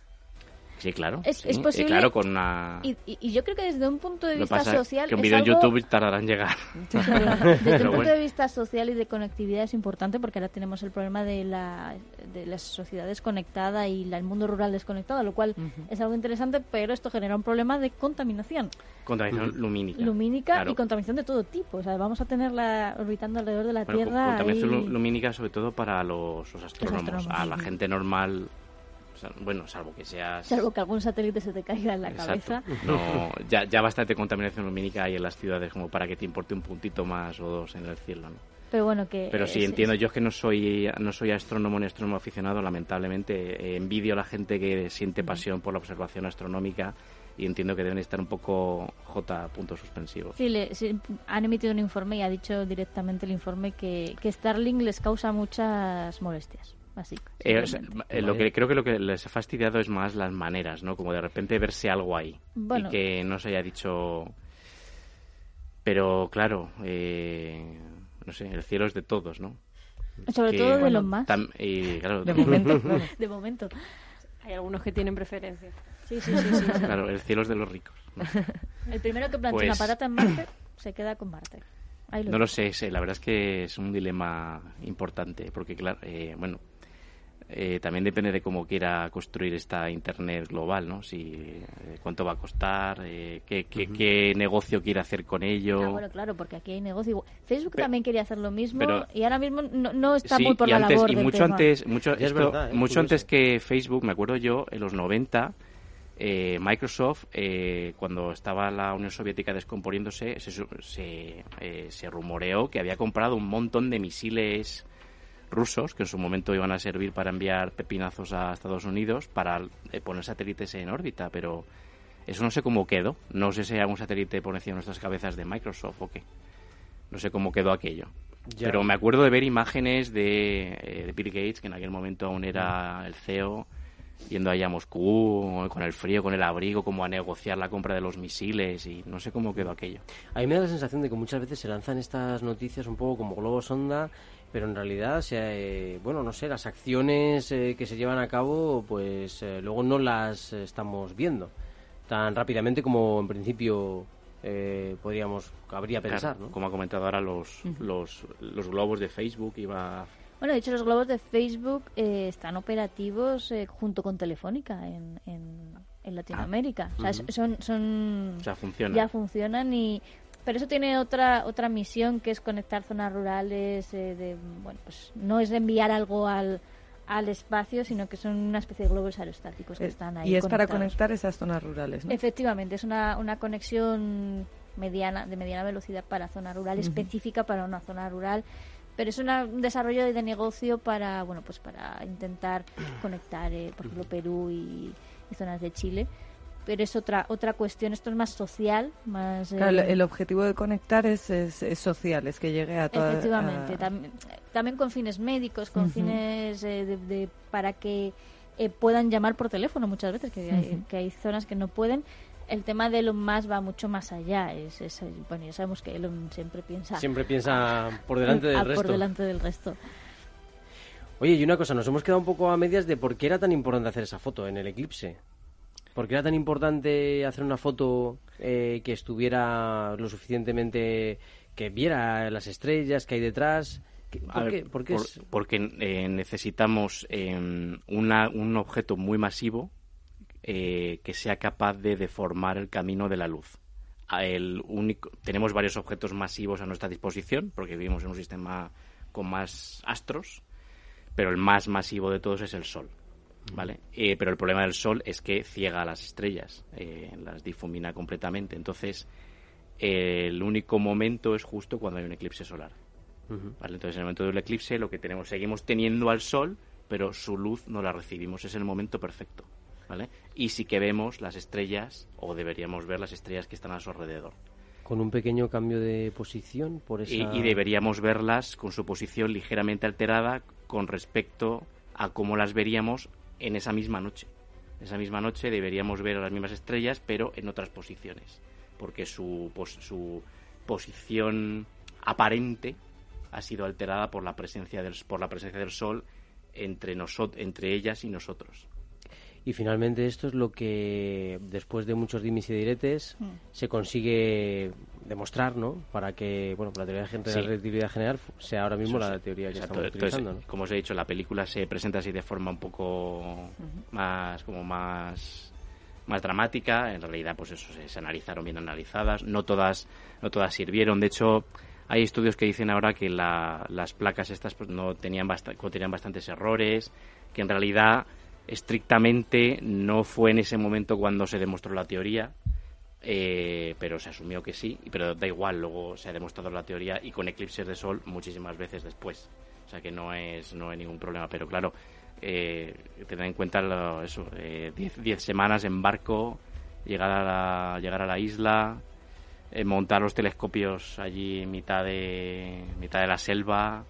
Sí, claro. Es- sí. es posible claro, con una... Y, y- y yo creo que desde un punto de Lo vista social que un es vídeo en algo- YouTube tardará en llegar. Desde Pero un punto bueno. de vista social y de conectividad es importante porque ahora tenemos el problema de la, de la sociedad desconectada y la- el mundo rural desconectado, lo cual es algo interesante, pero esto genera un problema de contaminación Contaminación lumínica. lumínica Claro. y contaminación de todo tipo. O sea, vamos a tenerla orbitando alrededor de la Bueno, Tierra. contaminación y- lu- lumínica sobre todo para los, los astrónomos. astrónomos, A la gente normal, bueno, salvo que seas... Salvo que algún satélite se te caiga en la Exacto. cabeza. No, ya, ya bastante contaminación lumínica hay en las ciudades como para que te importe un puntito más o dos en el cielo, ¿no? Pero bueno, que. Pero sí, es- entiendo. Yo es que no soy, no soy astrónomo ni astrónomo aficionado, lamentablemente. eh, envidio a la gente que siente pasión por la observación astronómica y entiendo que deben estar un poco J. puntos suspensivos. Sí, le- sí, han emitido un informe y ha dicho directamente el informe que, que Starlink les causa muchas molestias. Así. Eh, o sea, eh, lo que creo que lo que les ha fastidiado es más las maneras, ¿no? Como de repente verse algo ahí Bueno. y que no se haya dicho. Pero claro, eh, no sé, el cielo es de todos, ¿no? Sobre Que, todo de bueno, los más. tam- y, claro, De momento, claro. De momento. Hay algunos que tienen preferencia. Sí, sí, sí. sí, sí. Claro, el cielo es de los ricos. ¿no? El primero que plantea Pues- una patata en Marte se queda con Marte. Ahí No dejo. lo sé, sé, la verdad es que es un dilema importante, porque claro, eh, bueno, eh, también depende de cómo quiera construir esta Internet global, ¿no? Si, eh, cuánto va a costar, eh, qué, qué, negocio quiere hacer con ello. Ah, bueno, claro, porque aquí hay negocio. Facebook también quería hacer lo mismo y ahora mismo no, está muy por la antes, labor y mucho antes, mucho, mucho antes que Facebook, me acuerdo yo, en los 90, Microsoft, cuando estaba la Unión Soviética descomponiéndose, se, se, se rumoreó que había comprado un montón de misiles rusos que en su momento iban a servir para enviar pepinazos a Estados Unidos para eh, poner satélites en órbita, pero eso no sé cómo quedó. No sé si algún satélite por encima de nuestras cabezas de Microsoft o qué. No sé cómo quedó aquello. Pero me acuerdo de ver imágenes de, eh, de Bill Gates, que en aquel momento aún era el CEO, yendo allá a Moscú, con el frío, con el abrigo, como a negociar la compra de los misiles y no sé cómo quedó aquello. A mí me da la sensación de que muchas veces se lanzan estas noticias un poco como globos sonda pero en realidad, eh, bueno, no sé, las acciones eh, que se llevan a cabo, pues eh, luego no las estamos viendo tan rápidamente como en principio podríamos, habría pensar, ¿no? Como ha comentado ahora, los, los, los globos de Facebook iba... Bueno, de hecho, los globos de Facebook están operativos junto con Telefónica en, en, Latinoamérica. o sea, son, son... Ya funcionan y pero eso tiene otra otra misión que es conectar zonas rurales eh, de bueno pues no es enviar algo al al espacio, sino que son una especie de globos aerostáticos que eh, están ahí. Y es para conectar esas zonas rurales, ¿no? Efectivamente, es una, una conexión mediana de mediana velocidad para zona rural, específica para una zona rural, pero es un desarrollo de negocio para, bueno, pues para intentar conectar, eh, por ejemplo, Perú y zonas de Chile pero es otra otra cuestión. Esto es más social, más... Claro, el objetivo de conectar es, es, social, es que llegue a toda... Efectivamente, también con fines médicos, con fines eh, de, para que eh, puedan llamar por teléfono muchas veces, que, hay, que hay zonas que no pueden. El tema de Elon Musk va mucho más allá. Es, es, bueno, ya sabemos que Elon siempre piensa... Siempre piensa por delante del resto. Por delante del resto. Oye, y una cosa, nos hemos quedado un poco a medias de por qué era tan importante hacer esa foto en el eclipse. ¿Por qué era tan importante hacer una foto eh, que estuviera lo suficientemente, que viera las estrellas que hay detrás? ¿Por, qué? Porque eh, necesitamos em, un objeto muy masivo eh, que sea capaz de deformar el camino de la luz. El único, tenemos varios objetos masivos a nuestra disposición, porque vivimos en un sistema con más astros, pero el más masivo de todos es el Sol. ¿Vale? Eh, pero el problema del Sol es que ciega a las estrellas, eh, las difumina completamente. Entonces, el único momento es justo cuando hay un eclipse solar. ¿vale? Entonces, en el momento del eclipse, lo que tenemos, seguimos teniendo al Sol, pero su luz no la recibimos. Es el momento perfecto. ¿vale? Y sí que vemos las estrellas, o deberíamos ver las estrellas que están a su alrededor. Con un pequeño cambio de posición por esa... y deberíamos verlas con su posición ligeramente alterada con respecto a cómo las veríamos en esa misma noche. Esa misma noche deberíamos ver las mismas estrellas, pero en otras posiciones, porque su, su posición aparente ha sido alterada por la presencia del, por la presencia del Sol entre, entre ellas y nosotros. Y finalmente esto es lo que, después de muchos dimis y diretes, mm. se consigue demostrar, ¿no? Para que, bueno, la teoría de la relatividad general sea ahora mismo la teoría que estamos utilizando, ¿no? Como os he dicho, la película se presenta así de forma un poco más, como más más dramática. En realidad, pues eso, se, analizaron bien analizadas. No todas, no todas sirvieron. De hecho, hay estudios que dicen ahora que las placas estas pues, no tenían, tenían bastantes errores, que en realidad estrictamente no fue en ese momento cuando se demostró la teoría, eh, pero se asumió que sí, pero da igual, luego se ha demostrado la teoría y con eclipses de sol muchísimas veces después. O sea que no es, no hay ningún problema, pero claro, eh, tener en cuenta eso, 10 eh, semanas en barco, llegar a la, llegar a la isla, eh, montar los telescopios allí en mitad de, mitad de la selva,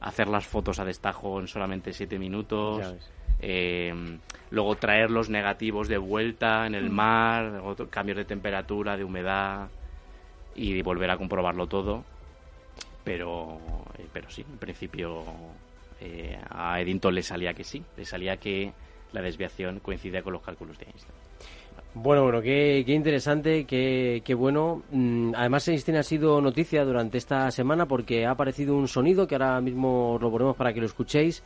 hacer las fotos a destajo en solamente 7 minutos eh, luego traer los negativos de vuelta en el mm. mar, cambios de temperatura, de humedad y volver a comprobarlo todo. Pero, eh, pero sí, en principio eh, a Eddington le salía que sí, le salía que la desviación coincidía con los cálculos de Einstein. Bueno, bueno, qué, qué interesante, qué, qué bueno. Mm, además, Einstein ha sido noticia durante esta semana porque ha aparecido un sonido que ahora mismo lo ponemos para que lo escuchéis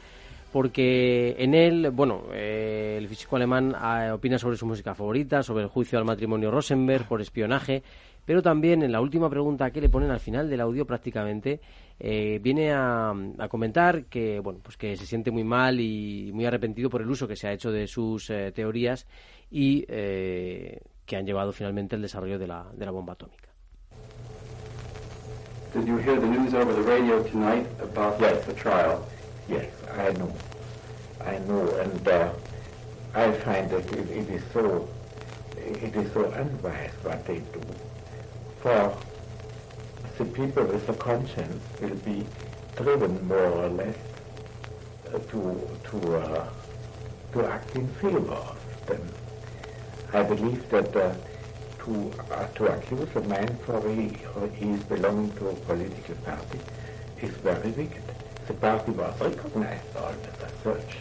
porque en él, bueno, eh, el físico alemán ah, opina sobre su música favorita, sobre el juicio al matrimonio Rosenberg por espionaje, pero también en la última pregunta que le ponen al final del audio prácticamente eh, viene a, comentar que bueno pues que se siente muy mal y muy arrepentido por el uso que se ha hecho de sus eh, teorías y eh, que han llevado finalmente al desarrollo de la, de la bomba atómica. Yes, I know. I know, and uh, I find that it, it is so it is so unwise what they do. For the people with a conscience will be driven more or less uh, to to uh, to act in favor of them. I believe that uh, to uh, to accuse a man for he, he is belonging to a political party is very wicked. The party was recognized always as such,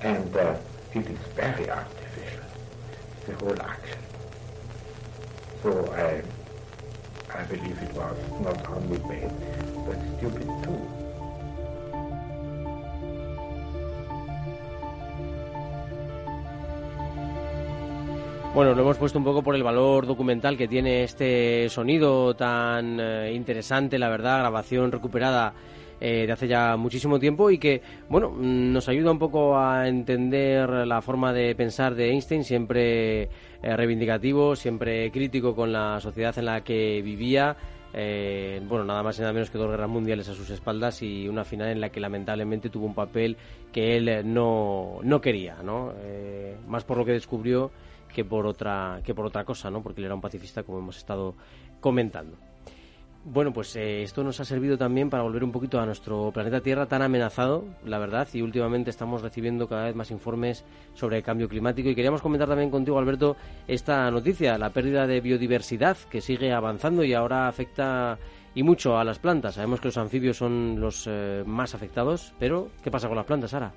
and uh, it is very artificial the whole action. So I. I believe it was not only bad, but stupid too. Bueno, lo hemos puesto un poco por el valor documental que tiene este sonido tan eh, interesante, la verdad, grabación recuperada eh, de hace ya muchísimo tiempo y que, bueno, nos ayuda un poco a entender la forma de pensar de Einstein, siempre eh, reivindicativo, siempre crítico con la sociedad en la que vivía. Eh, bueno, nada más y nada menos que dos guerras mundiales a sus espaldas y una final en la que lamentablemente tuvo un papel que él no, no quería, ¿no? más por lo que descubrió que por otra que por otra cosa, ¿no? Porque él era un pacifista, como hemos estado comentando. Bueno, pues eh, esto nos ha servido también para volver un poquito a nuestro planeta Tierra tan amenazado, la verdad, y últimamente estamos recibiendo cada vez más informes sobre el cambio climático y queríamos comentar también contigo, Alberto, esta noticia, la pérdida de biodiversidad que sigue avanzando y ahora afecta y mucho a las plantas. Sabemos que los anfibios son los eh, más afectados, pero ¿qué pasa con las plantas, Sara?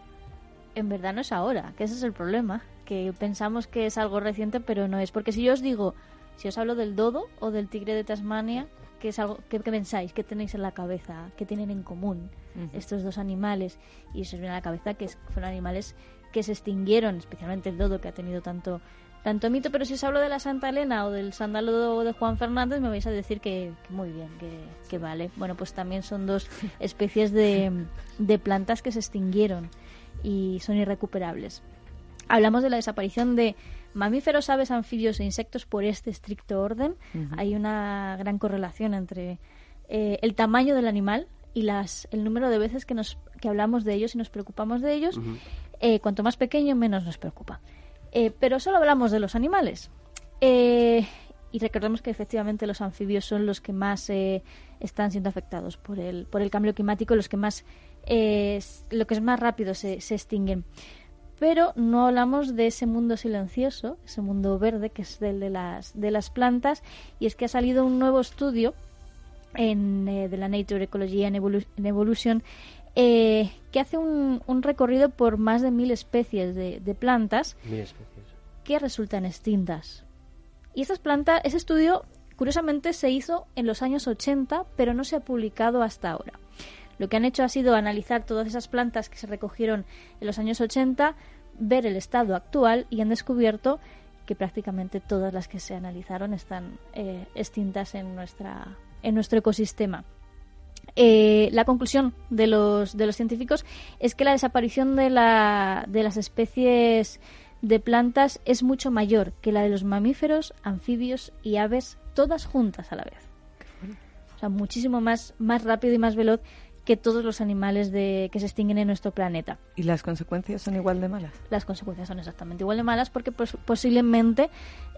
En verdad no es ahora, que ese es el problema, que pensamos que es algo reciente, pero no es, porque si yo os digo, si os hablo del dodo o del tigre de Tasmania, ¿Qué es algo que, pensáis? ¿Qué tenéis en la cabeza? ¿Qué tienen en común estos dos animales? Y se os viene a la cabeza que fueron animales que se extinguieron, especialmente el dodo que ha tenido tanto tanto mito, pero si os hablo de la Santa Elena o del sándalo de Juan Fernández, me vais a decir que, muy bien, que, vale. Bueno, pues también son dos especies de, de plantas que se extinguieron y son irrecuperables. Hablamos de la desaparición de mamíferos, aves, anfibios e insectos por este estricto orden. Hay una gran correlación entre eh, el tamaño del animal y las, el número de veces que, nos, que hablamos de ellos y nos preocupamos de ellos. Eh, cuanto más pequeño, menos nos preocupa. Eh, pero solo hablamos de los animales. y recordemos que efectivamente los anfibios son los que más están siendo afectados por el, por el cambio climático, los que más, lo que es más rápido se, se extinguen pero no hablamos de ese mundo silencioso, ese mundo verde que es el de las, de las plantas, y es que ha salido un nuevo estudio en, eh, de la Nature Ecology and Evolution eh, que hace un, un, recorrido por más de mil especies de, plantas que resultan extintas. Y estas plantas, ese estudio, curiosamente, se hizo en los años 80, pero no se ha publicado hasta ahora. Lo que han hecho ha sido analizar todas esas plantas que se recogieron en los años 80, ver el estado actual y han descubierto que prácticamente todas las que se analizaron están eh, extintas en, nuestra, en nuestro ecosistema. Eh, la conclusión de los, de los científicos es que la desaparición de, la, de las especies de plantas es mucho mayor que la de los mamíferos, anfibios y aves, todas juntas a la vez. O sea, muchísimo más, más rápido y más veloz que todos los animales de, que se extinguen en nuestro planeta. ¿Y las consecuencias son igual de malas? Las consecuencias son exactamente igual de malas porque posiblemente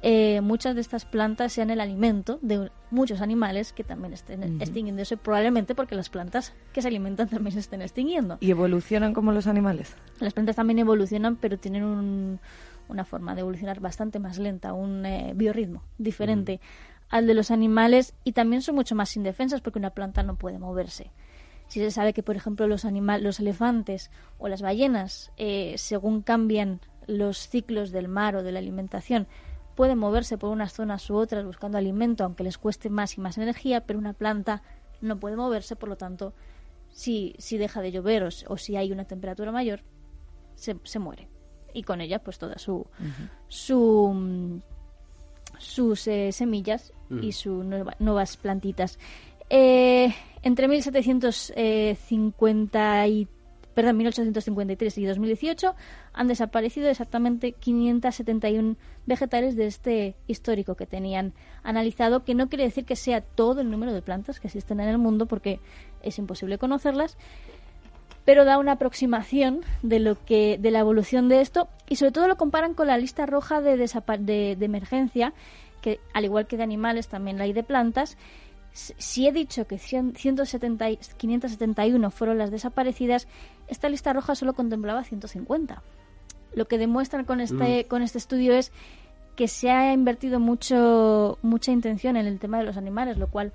eh, muchas de estas plantas sean el alimento de muchos animales que también estén extinguiéndose, probablemente porque las plantas que se alimentan también se estén extinguiendo. ¿Y evolucionan como los animales? Las plantas también evolucionan, pero tienen una forma de evolucionar bastante más lenta, un eh, biorritmo diferente al de los animales y también son mucho más indefensas porque una planta no puede moverse. Si se sabe que, por ejemplo, los, los elefantes o las ballenas, eh, según cambian los ciclos del mar o de la alimentación, pueden moverse por unas zonas u otras buscando alimento, aunque les cueste más y más energía, pero una planta no puede moverse, por lo tanto, si, si deja de llover o, si hay una temperatura mayor, se, se, muere. Y con ella, pues toda su, su sus eh, semillas y sus nuevas plantitas. Eh, entre 1750 y perdón, 1853 y 2018 han desaparecido exactamente 571 vegetales de este histórico que tenían analizado, que no quiere decir que sea todo el número de plantas que existen en el mundo, porque es imposible conocerlas, pero da una aproximación de lo que de la evolución de esto y sobre todo lo comparan con la lista roja de, de, de emergencia, que al igual que de animales también la hay de plantas si he dicho que 170, 571 fueron las desaparecidas, esta lista roja solo contemplaba 150. Lo que demuestran con este, mm. con este estudio es que se ha invertido mucho, mucha intención en el tema de los animales, lo cual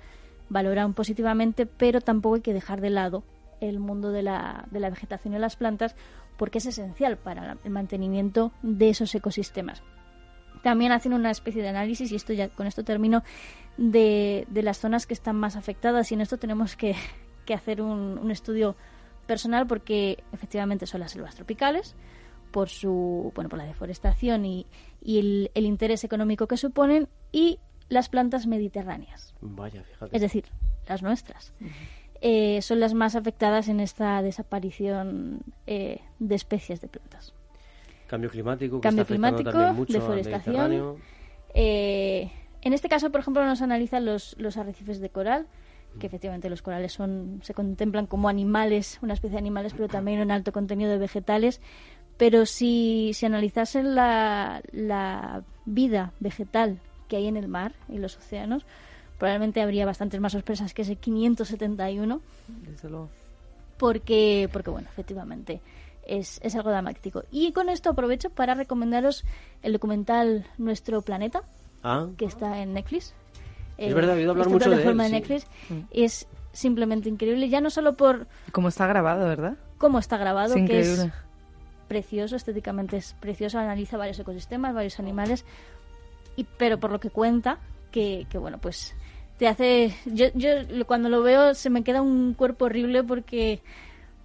valoran positivamente, pero tampoco hay que dejar de lado el mundo de la, de la vegetación y las plantas porque es esencial para el mantenimiento de esos ecosistemas. También hacen una especie de análisis, y esto ya con esto termino, de, de las zonas que están más afectadas. Y en esto tenemos que, que hacer un, un, estudio personal porque efectivamente son las selvas tropicales por su bueno por la deforestación y, y el, el, interés económico que suponen y las plantas mediterráneas. Vaya, Es decir, las nuestras. eh, son las más afectadas en esta desaparición eh, de especies de plantas. Cambio climático, que cambio climático, mucho deforestación. Eh, en este caso, por ejemplo, nos analizan los, los arrecifes de coral, que efectivamente los corales son se contemplan como animales, una especie de animales, pero también un alto contenido de vegetales. Pero si, si analizasen la, la vida vegetal que hay en el mar y los océanos, probablemente habría bastantes más sorpresas que ese 571. Desde luego. Porque, porque bueno, efectivamente, es, es algo dramático. Y con esto aprovecho para recomendaros el documental Nuestro Planeta, ah. que está en Netflix. Es verdad, he oído hablar mucho de él. De Netflix. Mm. Es simplemente increíble, ya no solo por... Cómo está grabado, ¿verdad? Cómo está grabado, que es precioso, estéticamente es precioso, analiza varios ecosistemas, varios animales, y pero por lo que cuenta, que, que bueno, pues te hace... Yo, yo cuando lo veo se me queda un cuerpo horrible porque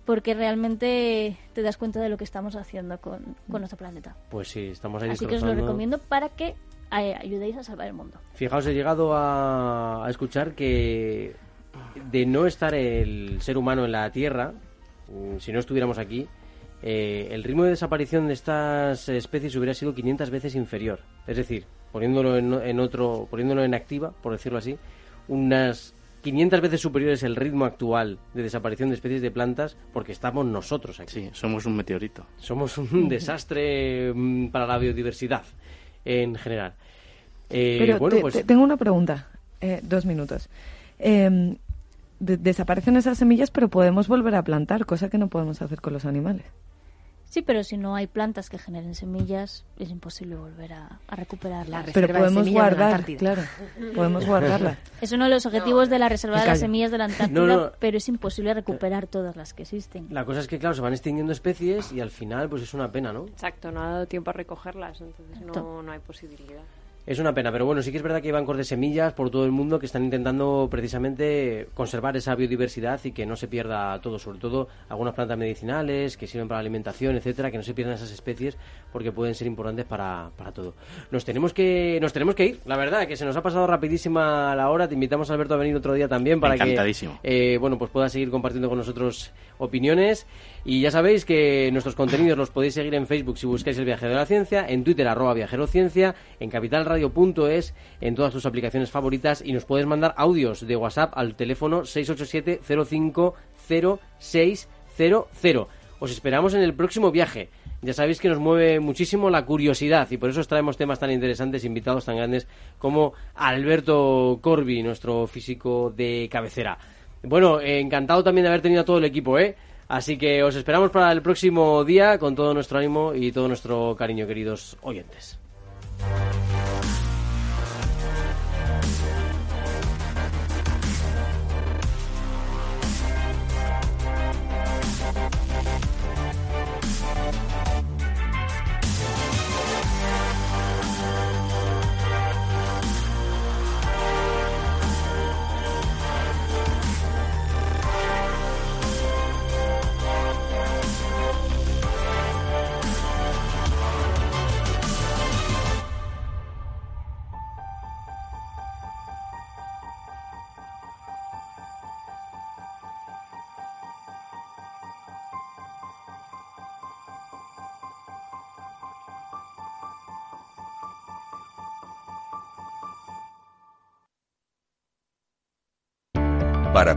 porque realmente te das cuenta de lo que estamos haciendo con, nuestro planeta. Pues sí, estamos ahí Así que os lo recomiendo para que eh, ayudéis a salvar el mundo. Fijaos, he llegado a, escuchar que de no estar el ser humano en la Tierra, mm, si no estuviéramos aquí, eh, el ritmo de desaparición de estas especies hubiera sido 500 veces inferior. Es decir, poniéndolo en, en otro, poniéndolo en activa, por decirlo así, unas 500 veces superior es el ritmo actual de desaparición de especies de plantas porque estamos nosotros aquí. Sí, somos un meteorito. Somos un desastre mm, para la biodiversidad en general. Eh, pero bueno, pues... tengo una pregunta, eh, dos minutos. Em, desaparecen esas semillas, pero podemos volver a plantar, cosa que no podemos hacer con los animales. Sí, pero si no hay plantas que generen semillas, es imposible volver a, recuperarlas. Pero podemos guardar, claro, podemos guardarlas. Es uno de los objetivos de la reserva de las semillas de la Antártida, pero es imposible recuperar todas las que existen. La cosa es que, claro, se van extinguiendo especies y al final, pues es una pena, ¿no? Exacto, no ha dado tiempo a recogerlas, entonces no, no hay posibilidad. Es una pena, pero bueno, sí que es verdad que hay bancos de semillas por todo el mundo que están intentando precisamente conservar esa biodiversidad y que no se pierda todo, sobre todo algunas plantas medicinales que sirven para la alimentación, etcétera, que no se pierdan esas especies porque pueden ser importantes para, para todo. Nos tenemos que nos tenemos que ir, la verdad, que se nos ha pasado rapidísima la hora. Te invitamos, Alberto, a venir otro día también para que eh, bueno, pues puedas seguir compartiendo con nosotros opiniones. Y ya sabéis que nuestros contenidos los podéis seguir en Facebook si buscáis El Viajero de la Ciencia, en Twitter arroba Viajerociencia, en capitalradio.es, en todas tus aplicaciones favoritas y nos puedes mandar audios de WhatsApp al teléfono 687 050600. Os esperamos en el próximo viaje. Ya sabéis que nos mueve muchísimo la curiosidad y por eso os traemos temas tan interesantes, invitados tan grandes como Alberto Corbi, nuestro físico de cabecera. Bueno, encantado también de haber tenido a todo el equipo, ¿eh? Así que os esperamos para el próximo día con todo nuestro ánimo y todo nuestro cariño, queridos oyentes.